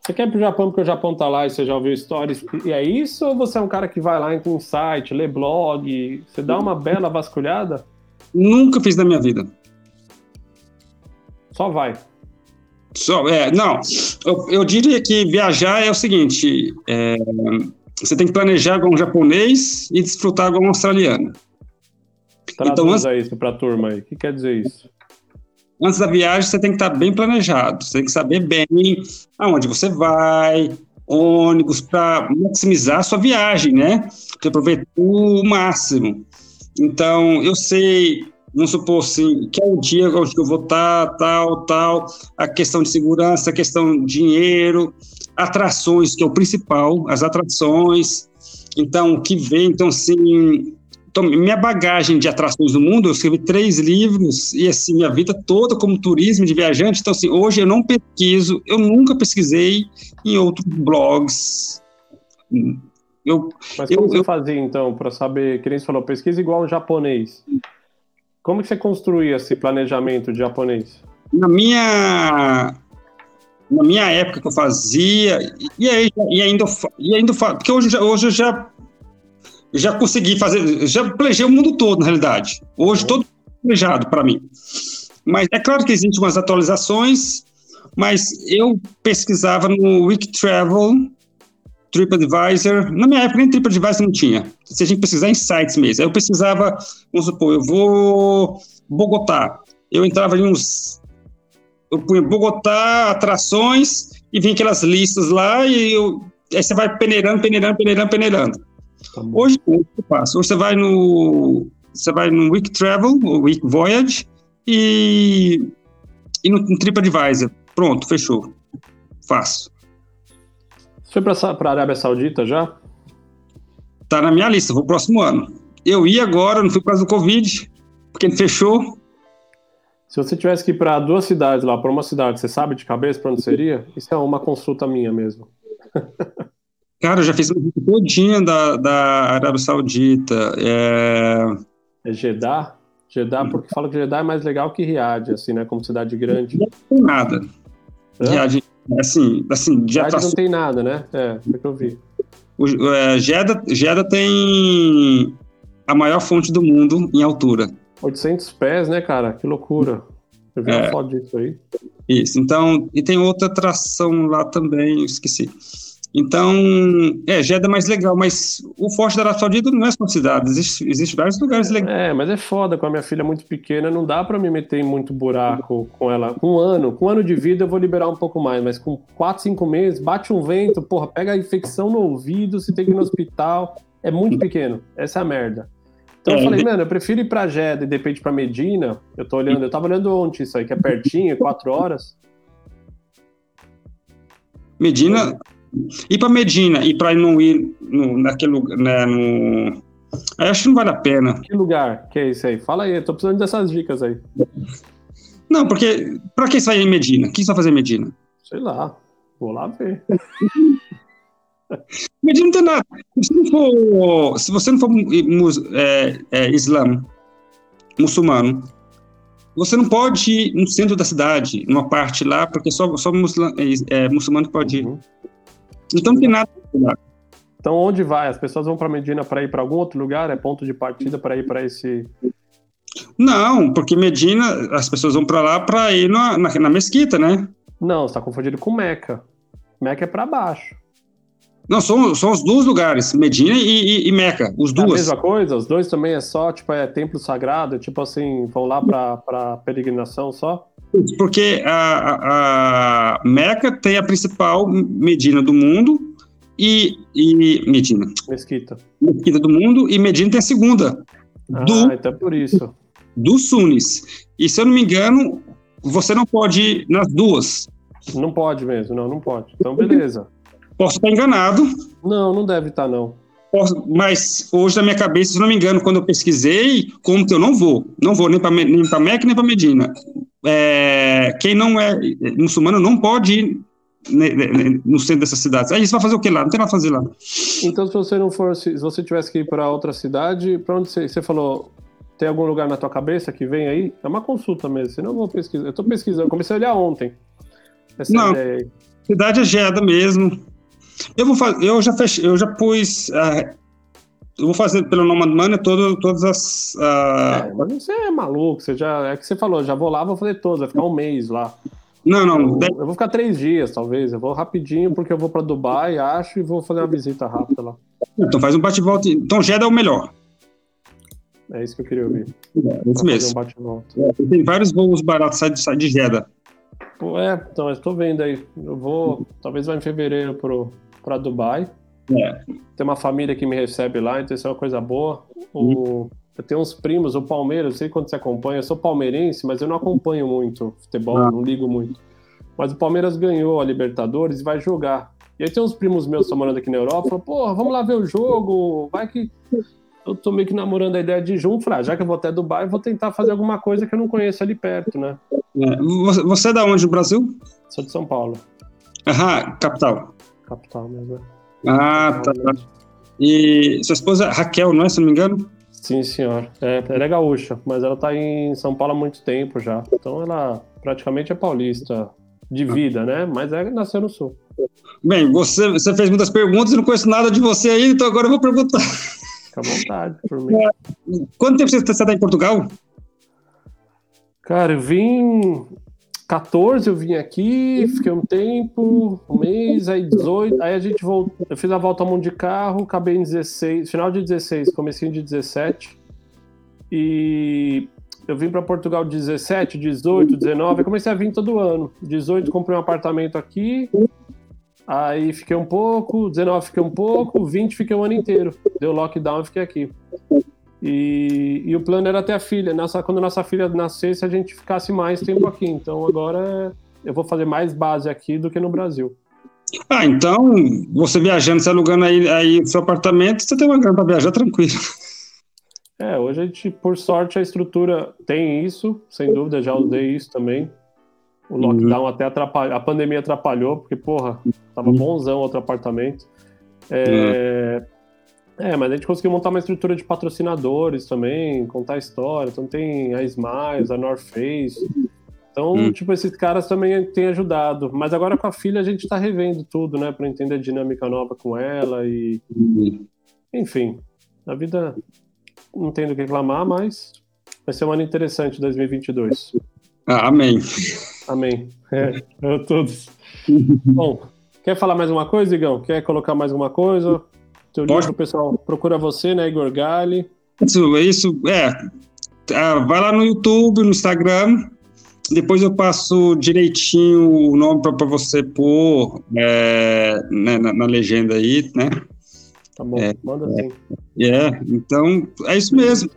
A: você quer ir para o Japão porque o Japão tá lá e você já ouviu stories, e é isso? Ou você é um cara que vai lá, entra um site, lê blog, você dá uma bela vasculhada?
B: Nunca fiz na minha vida.
A: Só vai.
B: Só, é, não, eu, eu diria que viajar é o seguinte, é, você tem que planejar com um japonês e desfrutar com um australiano.
A: Traduza então, isso para a turma aí. O que quer dizer isso?
B: Antes da viagem, você tem que estar bem planejado. Você tem que saber bem aonde você vai, ônibus, para maximizar a sua viagem, né? Você aproveitar o máximo. Então, eu sei, vamos supor assim, que é o dia onde eu vou estar, tal, tal, a questão de segurança, a questão de dinheiro, atrações, que é o principal, as atrações. Então, o que vem, então, assim, então, minha bagagem de atrações do mundo, eu escrevi três livros e assim minha vida toda como turismo de viajante. Então assim, hoje eu não pesquiso, eu nunca pesquisei em outros blogs.
A: Eu, Mas como eu, você eu... fazia então para saber? Que nem você falou, pesquisa igual um japonês. Como que você construía esse planejamento de japonês?
B: Na minha na minha época que eu fazia e, aí, e ainda e ainda porque hoje hoje eu já já consegui fazer, já planejei o mundo todo, na realidade. Hoje, todo planejado para mim. Mas é claro que existem umas atualizações, mas eu pesquisava no Wiki Travel, TripAdvisor. Na minha época, nem TripAdvisor não tinha. Você tinha que pesquisar em sites mesmo. Aí eu pesquisava, vamos supor, eu vou Bogotá. Eu entrava em uns. Eu punha Bogotá, atrações, e vinha aquelas listas lá, e eu, aí você vai peneirando, peneirando, peneirando, peneirando. Tá hoje, hoje eu faço. Hoje você vai no você vai no Week Travel, ou Week Voyage e, e no, no TripAdvisor. Pronto, fechou. Faço.
A: Você foi para a Arábia Saudita já?
B: Tá na minha lista, vou próximo ano. Eu ia agora, não fui por causa do Covid, porque ele fechou.
A: Se você tivesse que ir para duas cidades lá, para uma cidade, você sabe de cabeça para onde seria? Isso é uma consulta minha mesmo.
B: Cara, eu já fiz uma vida todinha da, da Arábia Saudita. É...
A: é Jeddah? Jeddah, porque fala que Jeddah é mais legal que Riad, assim, né? Como cidade grande.
B: Não tem nada. Riad, assim, assim,
A: de Riad não tem nada, né? É, foi que eu vi.
B: O, é, Jeddah, Jeddah tem a maior fonte do mundo em altura.
A: 800 pés, né, cara? Que loucura. Eu vi é, uma foto disso aí.
B: Isso, então, e tem outra atração lá também, esqueci. Então, é, Jeddah é mais legal, mas o Forte da Arábia Saudita não é só cidade, existe, existe vários lugares legais.
A: É, mas é foda, com a minha filha muito pequena, não dá para me meter em muito buraco com ela. Com um ano, com um ano de vida eu vou liberar um pouco mais, mas com quatro, cinco meses, bate um vento, porra, pega a infecção no ouvido, se tem que ir no hospital, é muito pequeno, essa é a merda. Então eu é, falei, mano, eu prefiro ir pra Jeddah e de repente pra Medina, eu tô olhando, eu tava olhando ontem isso aí, que é pertinho, quatro horas.
B: Medina, e para Medina, e para não ir no, naquele lugar, né, no... Aí acho que não vale a pena.
A: Que lugar que é esse aí? Fala aí, eu tô precisando dessas dicas aí.
B: Não, porque para que vai em Medina? O que você vai fazer em Medina?
A: Sei lá, vou lá ver.
B: Medina não tem nada. Se, não for, se você não for é, é, islã, muçulmano, você não pode ir no centro da cidade, numa parte lá, porque só, só muçulmano, é, muçulmano pode ir. Uhum. Então não tem nada
A: Então onde vai? As pessoas vão para Medina para ir para algum outro lugar? É ponto de partida para ir para esse
B: Não, porque Medina, as pessoas vão para lá para ir na, na, na, mesquita, né?
A: Não, está confundido com Meca. Meca é para baixo.
B: Não, são, são os dois lugares, Medina e, e, e Meca, os dois. É a
A: mesma coisa? Os dois também é só, tipo, é templo sagrado, tipo assim, vão lá para peregrinação só?
B: Porque a, a, Meca tem a principal Medina do mundo e, e Medina.
A: Mesquita.
B: Mesquita do mundo e Medina tem a segunda.
A: Ah, do, então é por isso.
B: Do Sunis. E se eu não me engano, você não pode ir nas duas.
A: Não pode mesmo, não, não pode. Então, beleza.
B: Posso estar enganado.
A: Não, não deve estar, não.
B: Posso, mas hoje, na minha cabeça, se não me engano, quando eu pesquisei, como que eu não vou. Não vou nem para nem Meca, nem para Medina é, quem não é muçulmano não pode ir no centro dessas cidades. Aí você vai fazer o que lá? Não tem nada a fazer lá.
A: Então, se você não for, se você tivesse que ir para outra cidade, para onde você, você falou Tem algum lugar na tua cabeça que vem aí? É uma consulta mesmo, senão eu vou pesquisar. Eu tô pesquisando, comecei a olhar ontem.
B: Essa Não, cidade é Geda mesmo. Eu vou fazer, eu já fechei, eu já pus. Uh, eu vou fazer pelo Nomad Money todo, todas as. Uh...
A: É, mas você é maluco, você já. É que você falou, já vou lá, vou fazer todas, vai ficar um mês lá.
B: Não, não.
A: Eu, eu, vou ficar três dias, talvez. Eu vou rapidinho, porque eu vou para Dubai, acho, e vou fazer uma visita rápida lá.
B: Então faz um bate-volta. Então Jeddah é o melhor.
A: É isso que eu queria ouvir.
B: É, isso mesmo. Um é, tem vários voos baratos sai de, de Jeddah.
A: É, então, eu estou vendo aí. Eu vou, talvez vá em fevereiro para Dubai.
B: É.
A: Tem uma família que me recebe lá, então isso é uma coisa boa. O, eu tenho uns primos, o Palmeiras, não sei quando você acompanha, eu sou palmeirense, mas eu não acompanho muito futebol, ah. não ligo muito. Mas o Palmeiras ganhou a Libertadores e vai jogar. E aí tem uns primos meus que estão morando aqui na Europa, falam, porra, vamos lá ver o jogo, vai que... Eu tô meio que namorando a ideia de junto, falei, ah, já que eu vou até Dubai, vou tentar fazer alguma coisa que eu não conheço ali perto, né?
B: É. Você é da onde, no Brasil?
A: Sou de São Paulo.
B: Aham, capital.
A: Capital mesmo.
B: Ah, tá. E sua esposa é Raquel, não é, se não me engano?
A: Sim, senhor. É, ela é gaúcha, mas ela está em São Paulo há muito tempo já. Então ela praticamente é paulista de vida, né? Mas é nasceu no sul.
B: Bem, você, você fez muitas perguntas e não conheço nada de você aí, então agora eu vou perguntar.
A: Fica à vontade, por mim.
B: Quanto tempo você está em Portugal?
A: Cara, eu vim 14 eu vim aqui, fiquei um tempo, um mês, aí 18, aí a gente voltou, eu fiz a volta ao mundo de carro, acabei em 16, final de 16, comecinho de 17, e eu vim para Portugal 17, 18, 19, comecei a vir todo ano. 18 comprei um apartamento aqui, aí fiquei um pouco, 19 fiquei um pouco, 20 fiquei o um ano inteiro. Deu lockdown e fiquei aqui. E, e, o plano era ter a filha. Nossa, quando nossa filha nascesse, a gente ficasse mais tempo aqui. Então agora eu vou fazer mais base aqui do que no Brasil.
B: Ah, então você viajando, você alugando aí, aí seu apartamento, você tem uma grana para viajar tranquilo.
A: É, hoje a gente, por sorte, a estrutura tem isso, sem dúvida, já usei isso também. O uhum. lockdown uhum. até atrapalhou, a pandemia atrapalhou, porque, porra, tava uhum. bonzão outro apartamento. É, uhum. É, mas a gente conseguiu montar uma estrutura de patrocinadores também, contar história. Então tem a Smiles, a North Face. Então, hum. tipo, esses caras também têm ajudado. Mas agora com a filha a gente tá revendo tudo, né? Pra entender a dinâmica nova com ela e. Hum. Enfim, a vida não tem do que reclamar, mas vai ser um ano interessante 2022.
B: Ah, amém.
A: Amém. É, é todos. Bom, quer falar mais uma coisa, Igão? Quer colocar mais alguma coisa? Teu Pode... livro, pessoal, procura você, né, Igor Gali.
B: Isso, é isso, é. Ah, vai lá no YouTube, no Instagram. Depois eu passo direitinho o nome para você pôr é, né, na, na, legenda aí, né?
A: Tá bom, é, manda sim.
B: É, então é isso mesmo.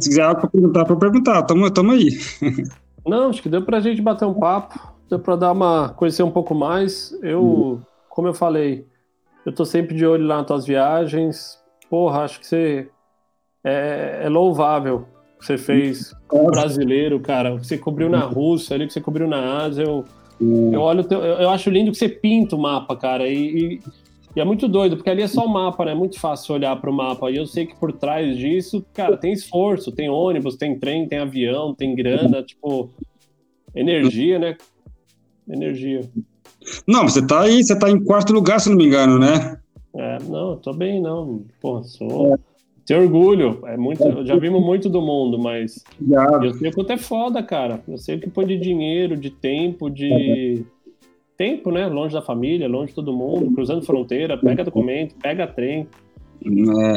B: Se quiser algo para perguntar, para perguntar, tamo, tamo aí.
A: Não, acho que deu para a gente bater um papo, deu para dar uma conhecer um pouco mais. Eu, hum. como eu falei, eu tô sempre de olho lá nas tuas viagens. Porra, acho que você é, é louvável que você fez brasileiro, cara. O que você cobriu na Rússia, ali que você cobriu na Ásia. Eu, eu olho, teu, eu acho lindo que você pinta o mapa, cara. E, e, e, é muito doido, porque ali é só o mapa, né? É muito fácil olhar para o mapa. E eu sei que por trás disso, cara, tem esforço, tem ônibus, tem trem, tem avião, tem grana, tipo, energia, né? Energia.
B: Não, você tá aí, você tá em quarto lugar, se não me engano, né?
A: É, não, tô bem, não. Pô, sou. É. Tenho orgulho. É muito, já vimos muito do mundo, mas já. eu sei o quanto é foda, cara. Eu sei o que põe de dinheiro, de tempo, de. Tempo, né? Longe da família, longe de todo mundo, cruzando fronteira, pega documento, pega trem.
B: É,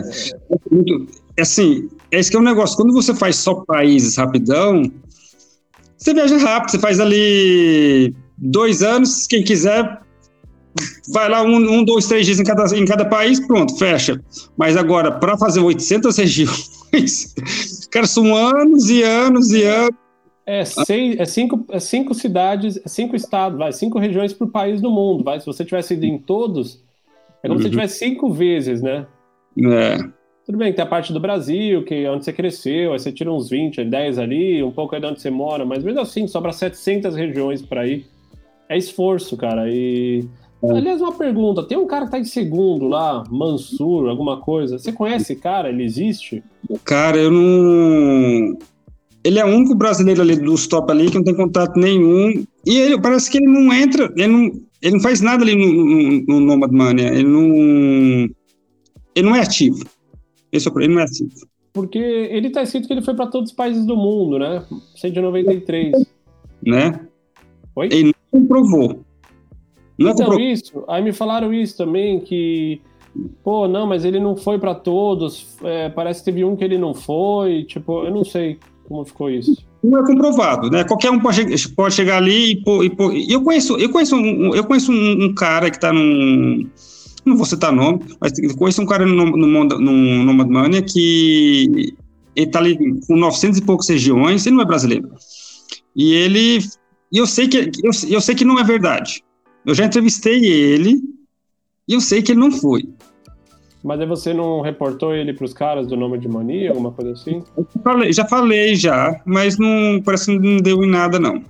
B: é. Assim, esse que é um negócio. Quando você faz só países rapidão, você viaja rápido, você faz ali dois anos, quem quiser, vai lá um, um dois, três dias em cada, em cada país, pronto, fecha. Mas agora, para fazer 800 regiões, cara, são anos e anos e anos.
A: É, seis, é, cinco, é cinco cidades, é cinco estados, vai, cinco regiões por país no mundo, vai. Se você tivesse ido em todos, é como uhum. se você tivesse cinco vezes, né?
B: É.
A: Tudo bem, tem a parte do Brasil, que é onde você cresceu, aí você tira uns 20, 10 ali, um pouco aí de onde você mora, mas mesmo assim, sobra 700 regiões para ir é esforço, cara. E É. Aliás, uma pergunta: tem um cara que tá em segundo lá, Mansur, alguma coisa. Você conhece esse cara? Ele existe?
B: Cara, eu não. Ele é o único brasileiro ali dos top ali que não tem contato nenhum. E ele parece que ele não entra, ele não, ele não faz nada ali no, no, no Nomad Mania. Ele não. Ele não é ativo. Esse é ele não é ativo.
A: Porque ele tá escrito que ele foi para todos os países do mundo, né? 193.
B: Né?
A: Oi?
B: Ele comprovou.
A: Não então, comprovou. isso. Aí me falaram isso também, que. Pô, não, mas ele não foi para todos. É, parece que teve um que ele não foi. Tipo, eu não sei como ficou isso.
B: Não é comprovado, né? Qualquer um pode, pode chegar ali e, pô, e eu conheço, eu conheço um, eu conheço um, um cara que está num não vou citar nome, mas conheço um cara no, no, no, no Nomadmania que ele tá ali com 900 e poucas regiões, ele não é brasileiro. E ele, eu sei que eu, eu sei que não é verdade. Eu já entrevistei ele e eu sei que ele não foi.
A: Mas aí você não reportou ele para os caras do nome de mania, alguma coisa assim?
B: Já falei, já falei já, mas não parece que não deu em nada não.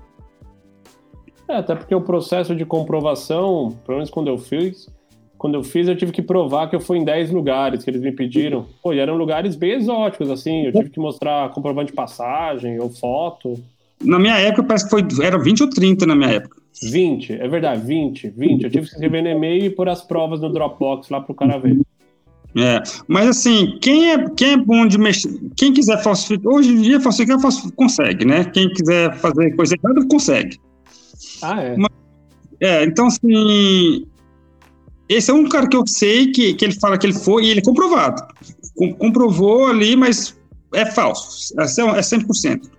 A: É, até porque o processo de comprovação, pelo menos quando eu fiz, quando eu fiz, eu tive que provar que eu fui em 10 lugares que eles me pediram. Pô, e eram lugares bem exóticos, assim. Eu tive que mostrar comprovante de passagem ou foto.
B: Na minha época, parece que foi, era 20 ou 30 na minha época.
A: 20, é verdade, 20, 20. Eu tive que escrever no e-mail e pôr as provas no Dropbox lá pro cara ver.
B: É, mas assim, quem é, quem é bom de mexer, quem quiser falsificar, hoje em dia falsificar consegue, né? Quem quiser fazer coisa errada, consegue.
A: Ah, é? Mas,
B: é, então assim, esse é um cara que eu sei que, que ele fala que ele foi e ele é comprovado. Com, comprovou ali, mas é falso. É, é 100%.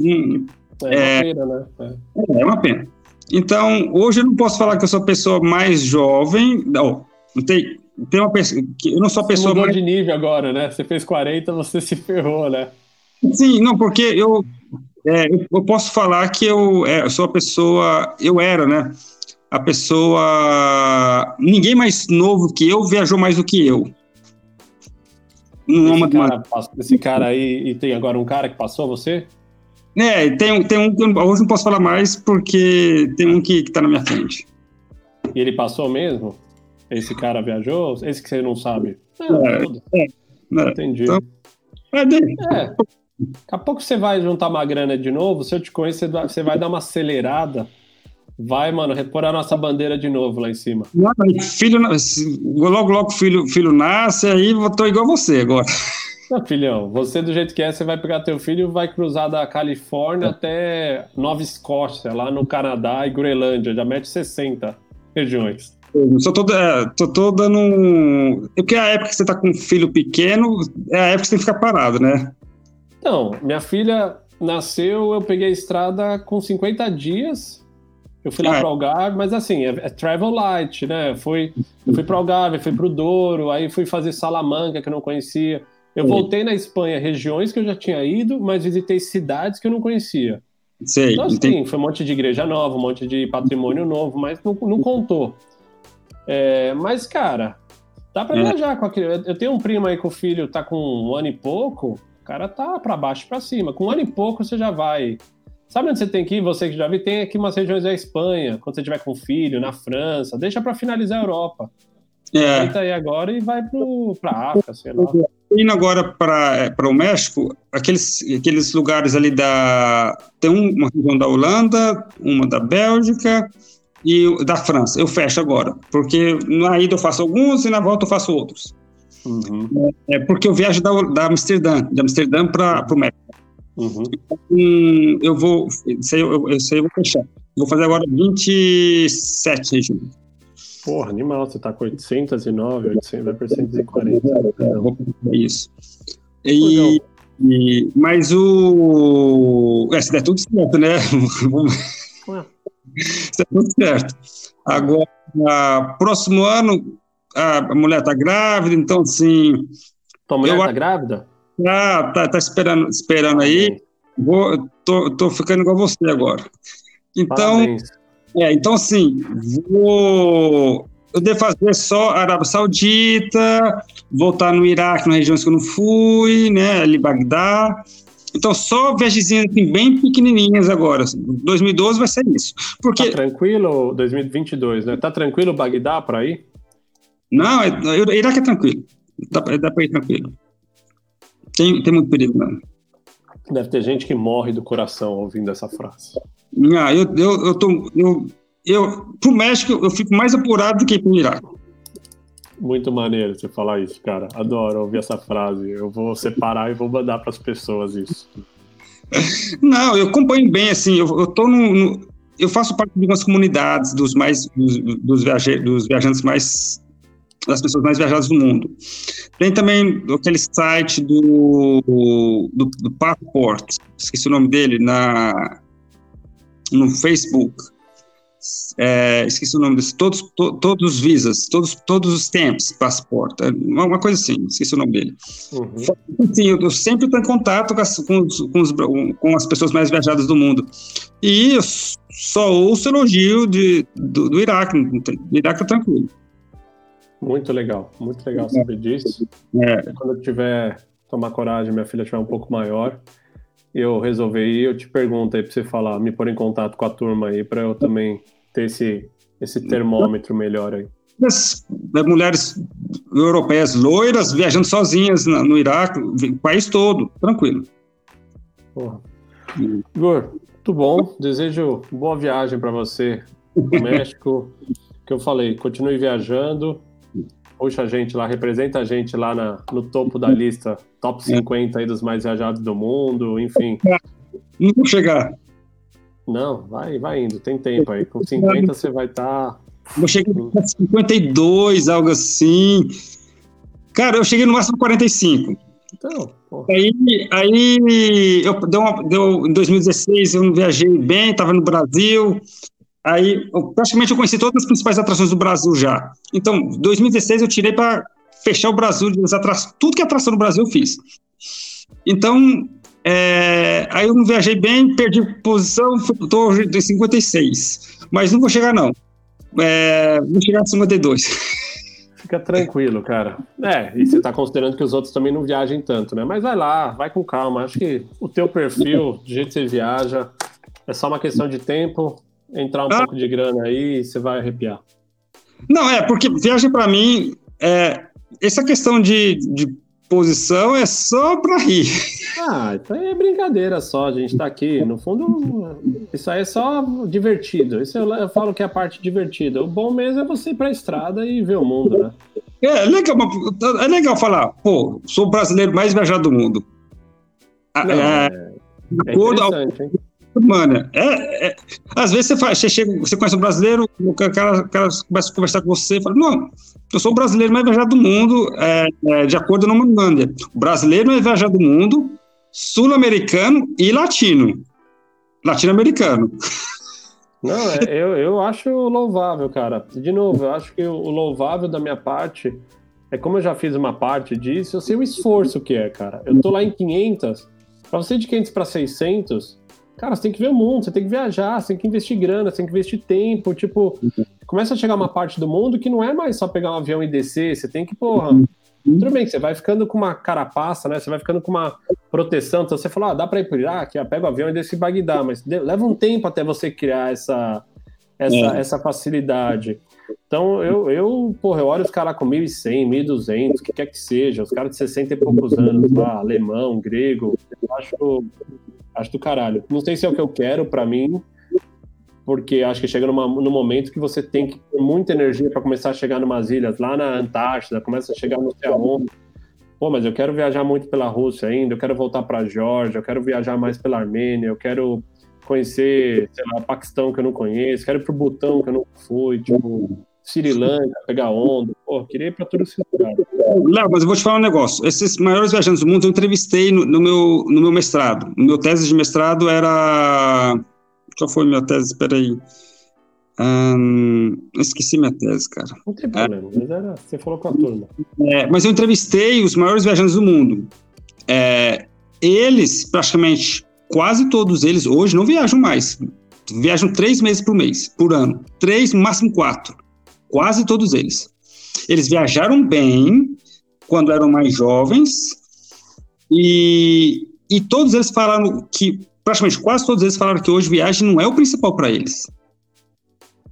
A: Hum, é, é, uma pena, né?
B: É. é. uma pena. Então, hoje eu não posso falar que eu sou a pessoa mais jovem. Não, não tem, tem uma pessoa. Eu não sou a pessoa.
A: Você
B: mudou mais...
A: de nível agora, né? Você fez 40, você se ferrou, né?
B: Sim, não, porque eu, é, eu posso falar que eu, é, eu sou a pessoa. Eu era, né? a pessoa. Ninguém mais novo que eu viajou mais do que eu.
A: Um esse, cara, esse cara aí, e tem agora um cara que passou você?
B: É, tem, tem um. Hoje não posso falar mais porque tem um que, que tá na minha frente.
A: E ele passou mesmo? Esse cara viajou? Esse que você não sabe?
B: Não, é, é,
A: é, Entendi. Então, é, é. Daqui a pouco você vai juntar uma grana de novo, se eu te conhecer, você vai dar uma acelerada Vai, mano, repor a nossa bandeira de novo lá em cima.
B: Não, filho, logo, logo filho, filho nasce, aí eu tô igual você agora.
A: Não, filhão, você do jeito que é, você vai pegar teu filho e vai cruzar da Califórnia é. até Nova Escócia, lá no Canadá e Groenlândia, já mete 60 regiões.
B: Eu só tô, é, tô, tô dando um. Porque a época que você tá com um filho pequeno é a época que você tem que ficar parado, né?
A: Então, minha filha nasceu, eu peguei a estrada com 50 dias eu fui lá é. para Algarve, mas assim, é, é, travel light, né? Fui, eu fui para Algarve, fui para o Douro, aí fui fazer Salamanca, que eu não conhecia. Eu Sim. voltei na Espanha, regiões que eu já tinha ido, mas visitei cidades que eu não conhecia.
B: Sei,
A: então, assim, foi um monte de igreja nova, um monte de patrimônio novo, mas não, não contou. É, mas, cara, dá para é. viajar com aquele. Eu tenho um primo aí que o filho tá com um ano e pouco, o cara tá para baixo para cima. Com um ano e pouco você já vai Sabe onde você tem que ir? Você que já viu, tem aqui umas regiões da Espanha, quando você tiver com filho, na França. Deixa para finalizar a Europa. É. Deita aí agora e vai para a África, sei lá.
B: Indo agora para é, o México, aqueles, aqueles lugares ali da. Tem uma região da Holanda, uma da Bélgica e da França. Eu fecho agora, porque na ida eu faço alguns e na volta eu faço outros. Uhum. É, é porque eu viajo da, da Amsterdã, de Amsterdã para o México. Uhum. Então, eu vou. Isso aí eu, isso aí eu vou fechar. Vou fazer agora 27 regiões.
A: Porra, animal, você tá com 809, 800, vai para 140.
B: É, isso. E, e, mas o. É, se der tudo certo, né? se der tudo certo. Agora, próximo ano, a mulher tá grávida, então, assim.
A: Tua mulher eu, tá grávida?
B: Ah, tá, tá esperando, esperando aí. Vou, tô, tô ficando igual você agora. Então, é, então assim, vou eu devo fazer só Arábia Saudita, voltar no Iraque, na região que eu não fui, né, ali Bagdá, Então, só viagemzinhas assim, bem pequenininhas agora. 2012 vai ser isso. Porque...
A: Tá tranquilo, 2022, né? Tá tranquilo Bagdá para ir?
B: Não, é, Iraque é tranquilo. Dá, dá para ir tranquilo. Tem, tem muito perigo, não.
A: Deve ter gente que morre do coração ouvindo essa frase.
B: Ah, eu, eu, eu, tô, eu, eu pro México eu fico mais apurado do que pro Iraque.
A: Muito maneiro você falar isso, cara. Adoro ouvir essa frase. Eu vou separar e vou mandar para as pessoas isso.
B: Não, eu acompanho bem, assim, eu, eu tô no, no, eu faço parte de algumas comunidades dos mais dos, dos, viaje, dos viajantes mais das pessoas mais viajadas do mundo. Tem também aquele site do, do, do Passport, esqueci o nome dele, na, no Facebook. É, esqueci o nome desse, todos, to, todos os visas, todos, todos os tempos, passaporte, é uma, coisa assim, esqueci o nome dele. Uhum. Assim, eu, eu, sempre estou em contato com as, com, com, os, com as pessoas mais viajadas do mundo. E eu só ouço elogio de, do, do Iraque, do Iraque é tranquilo.
A: Muito legal, muito legal saber disso. É. Quando eu tiver, tomar coragem, minha filha estiver um pouco maior, eu resolver ir, eu te pergunto aí para você falar, me pôr em contato com a turma aí, para eu também ter esse, esse termômetro melhor aí.
B: As, as mulheres europeias loiras viajando sozinhas no, no Iraque, o país todo, tranquilo.
A: Porra. Igor, muito bom. Desejo boa viagem para você no México. que eu falei, continue viajando puxa a gente lá, representa a gente lá na, no topo da lista, top 50 aí dos mais viajados do mundo, enfim.
B: Não vou chegar.
A: Não, vai, vai indo, tem tempo aí. Com 50 você vai estar. Tá...
B: Vou chegar a 52, algo assim. Cara, eu cheguei no máximo 45. Então, porra. Aí, aí eu deu, uma, deu, em 2016 eu viajei bem, estava no Brasil, Aí, eu, praticamente, eu conheci todas as principais atrações do Brasil já. Então, 2016 eu tirei para fechar o Brasil, tudo que é atração no Brasil eu fiz. Então, é, aí eu não viajei bem, perdi posição, estou em 56. Mas não vou chegar, não. É, vou chegar a 52.
A: Fica tranquilo, cara. É, e você está considerando que os outros também não viajem tanto, né? Mas vai lá, vai com calma. Acho que o teu perfil, do jeito que você viaja, é só uma questão de tempo entrar um ah. pouco de grana aí, você vai arrepiar.
B: Não, é, porque viagem para mim, é, essa questão de, de posição é só para rir.
A: Ah, então é brincadeira só, a gente tá aqui. No fundo, isso aí é só divertido. Isso eu, eu falo que é a parte divertida. O bom mesmo é você ir pra estrada e ver o mundo, né?
B: É, legal, é legal falar, pô, sou o brasileiro mais viajado do mundo.
A: Ah, Não, é, é, é interessante, hein?
B: Mano, é, é, às vezes você, faz, você, chega, você conhece um brasileiro, o cara, o cara começa a conversar com você e fala: Não, eu sou o brasileiro mais viajado do mundo, é, é, de acordo com a Manlândia. O brasileiro mais viajado do mundo, sul-americano e latino. Latino-americano.
A: Não, é, eu, eu acho louvável, cara. De novo, eu acho que o louvável da minha parte é como eu já fiz uma parte disso, eu sei o esforço que é, cara. Eu tô lá em 500, pra você de 500 para 600, Cara, você tem que ver o mundo, você tem que viajar, você tem que investir grana, você tem que investir tempo. Tipo, começa a chegar uma parte do mundo que não é mais só pegar um avião e descer, você tem que, porra. Tudo bem que você vai ficando com uma carapaça, né? Você vai ficando com uma proteção. Então você fala, ah, dá pra ir pro Iraque, ah, pega o avião e desce em Bagdá, mas leva um tempo até você criar essa, essa, é. essa facilidade. Então, eu, eu, porra, eu olho os caras com 1.100, 1.200, o que quer que seja, os caras de 60 e poucos anos lá, alemão, grego, eu acho Acho do caralho. Não sei se é o que eu quero para mim, porque acho que chega numa, num momento que você tem que ter muita energia para começar a chegar numas ilhas, lá na Antártida, começa a chegar no aonde. Pô, mas eu quero viajar muito pela Rússia ainda, eu quero voltar para Geórgia, eu quero viajar mais pela Armênia, eu quero conhecer, sei lá, Paquistão que eu não conheço, quero ir pro Butão que eu nunca fui, tipo, Sri Lanka, pegar onda. Pô, queria ir para todos esses lugares.
B: Léo, mas eu vou te falar um negócio. Esses maiores viajantes do mundo eu entrevistei no, no meu, no meu mestrado. No meu tese de mestrado era. Qual foi minha tese? Espera aí. esqueci minha tese, cara.
A: Não tem problema, é. mas era, você falou com a turma.
B: É, mas eu entrevistei os maiores viajantes do mundo. É, eles, praticamente, quase todos eles, hoje não viajam mais. Viajam três meses por mês, por ano. Três, no máximo quatro quase todos eles. Eles viajaram bem quando eram mais jovens e e todos eles falaram que, praticamente quase todos eles falaram que hoje viagem não é o principal para eles.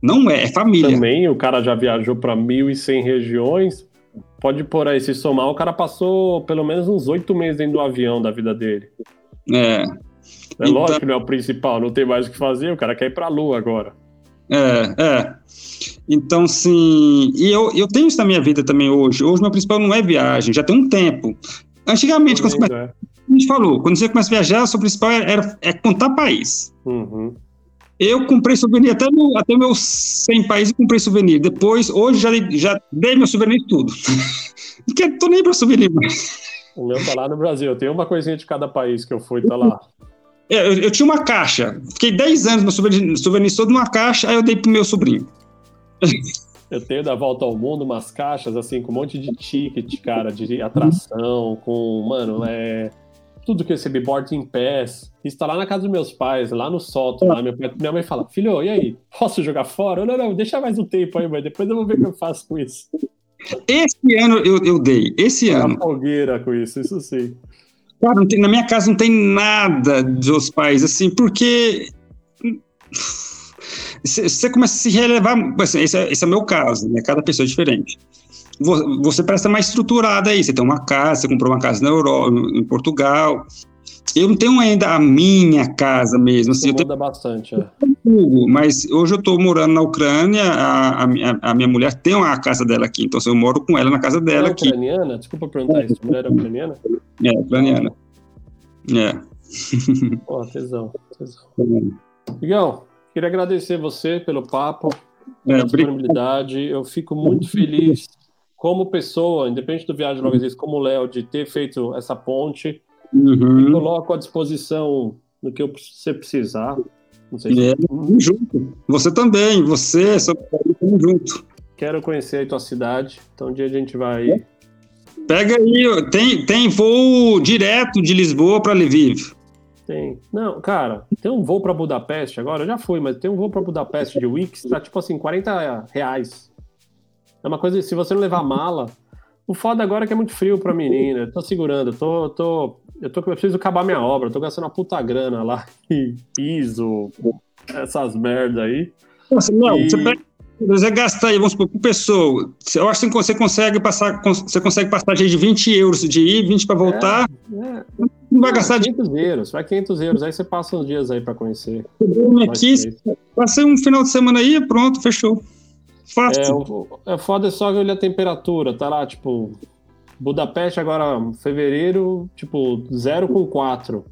B: Não é, é família.
A: Também o cara já viajou para 1.100 regiões. Pode por aí, se somar, o cara passou pelo menos uns oito meses dentro do avião da vida dele.
B: É.
A: É então... lógico que não é o principal, não tem mais o que fazer, o cara quer ir pra Lua agora.
B: É, é. Então, sim. E eu, eu tenho isso na minha vida também hoje. Hoje, meu principal não é viagem, já tem um tempo. Antigamente, quando você, é. a gente falou, quando você começa a viajar, o seu principal era, é contar país.
A: Uhum.
B: Eu comprei souvenir até, meu, até meus 100 países, comprei souvenir. Depois, hoje, já, já dei meu souvenir tudo. Não tô nem para souvenir mais.
A: O meu tá lá no Brasil. Tem uma coisinha de cada país que eu fui, tá lá.
B: É, eu, eu, tinha uma caixa. Fiquei 10 anos meu souvenir, souvenir todo numa caixa, aí eu dei pro meu sobrinho.
A: Eu tenho da volta ao mundo umas caixas assim com um monte de ticket, cara, de atração, com, mano, é tudo que eu recebi, boarding pass. Isso tá lá na casa dos meus pais, lá no sótão. Lá. Minha, minha mãe fala, filho, e aí? Posso jogar fora? Eu, não, não, deixa mais um tempo aí, mas depois eu vou ver o que eu faço com isso.
B: Esse ano eu, eu dei, esse
A: Uma
B: ano.
A: fogueira com isso, isso sim.
B: Cara, tem, na minha casa não tem nada dos pais, assim, porque você começa a se relevar. Assim, esse, é, esse é o meu caso, né? Cada pessoa é diferente. Você presta mais estruturada aí. Você tem uma casa, você comprou uma casa na Europa, em Portugal. Eu não tenho ainda a minha casa mesmo. Assim,
A: muda
B: tenho...
A: bastante, é.
B: Mas hoje eu estou morando na Ucrânia, a, a, a, minha mulher tem uma casa dela aqui, então assim, eu moro com ela na casa dela
A: é
B: aqui.
A: ucraniana? Desculpa perguntar isso, mulher é ucraniana?
B: É, ucraniana. É.
A: Pô, tesão, tesão. Miguel, queria agradecer você pelo papo,
B: é,
A: pela disponibilidade. Eu fico muito feliz como pessoa, independente do Viagem Logo Existe, como o Léo, de ter feito essa ponte.
B: Uhum.
A: Me coloco à disposição do que você precisar. Não sei se...
B: É, junto. Você também, você, seu estamos junto.
A: Quero conhecer a tua cidade, então um dia a gente vai.
B: Pega aí, tem, tem voo direto de Lisboa para Lviv.
A: Tem. Não, cara, tem um voo para Budapeste agora, eu já fui, mas tem um voo para Budapeste de Wix, tá tipo assim, 40 reais. É uma coisa, se você não levar mala. O foda agora é que é muito frio pra menina. Eu tô segurando, eu tô, tô, eu tô. Eu preciso acabar minha obra, eu tô gastando uma puta grana lá. ISO, essas merda aí.
B: Nossa, não, e... você pega você gasta aí, vamos supor, por pessoa. Eu acho que você consegue passar, você consegue passar de 20 euros de ir, 20 para voltar. É, é. Não vai gastar
A: 500 de... euros, vai 500 euros, aí você passa uns dias aí para conhecer.
B: Aqui, passei um final de semana aí, pronto, fechou. Fácil.
A: É, é foda só olha a temperatura, tá lá, tipo, Budapeste agora, fevereiro, tipo, 0 com 4.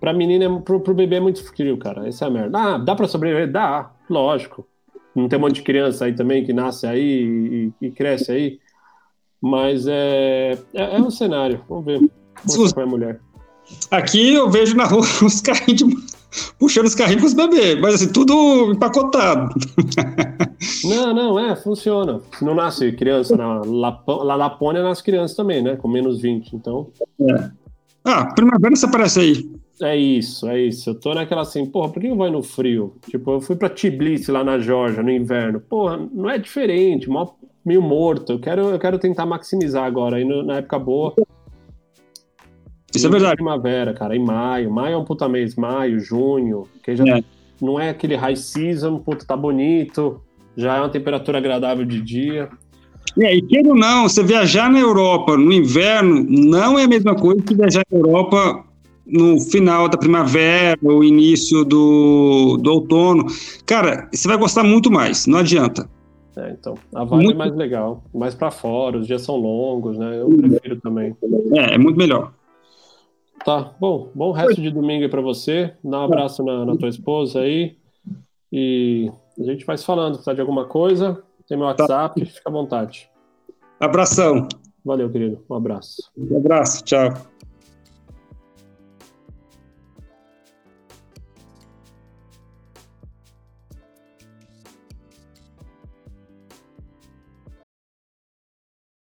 A: Pra menina, pro, pro bebê é muito frio, cara. Essa é a merda. Ah, dá pra sobreviver? Dá, lógico. Não tem um monte de criança aí também que nasce aí e, e cresce aí. Mas é, é, é um cenário. Vamos ver como a mulher.
B: Aqui eu vejo na rua os carrinhos de, puxando os carrinhos com os bebês, mas assim, tudo empacotado.
A: Não, não, é, funciona. Não nasce criança na La Lapônia nasce criança também, né? Com menos 20, então.
B: É. Ah, primavera você aparece aí.
A: É isso, é isso. Eu tô naquela assim, porra, por que não vai no frio? Tipo, eu fui pra Tbilisi lá na Georgia no inverno. Porra, não é diferente, meio morto. Eu quero, eu quero tentar maximizar agora, aí na época boa.
B: Isso é verdade.
A: Primavera, cara, em maio. Maio é um puta mês, maio, junho, que já é. não é aquele high season, puta, tá bonito, já é uma temperatura agradável de dia.
B: É, e queira ou não, você viajar na Europa no inverno não é a mesma coisa que viajar na Europa no final da primavera ou início do, do outono. Cara, você vai gostar muito mais, não adianta.
A: É, então, a vibe é muito... é mais legal, mais para fora, os dias são longos, né? Eu prefiro também.
B: É, é muito melhor.
A: Tá, bom, bom resto de domingo aí pra você. Dá um abraço na, na tua esposa aí. E a gente vai se falando. Precisar de alguma coisa, tem meu tá. WhatsApp, tá. fica à vontade.
B: Abração.
A: Valeu, querido. Um abraço.
B: Um abraço, tchau.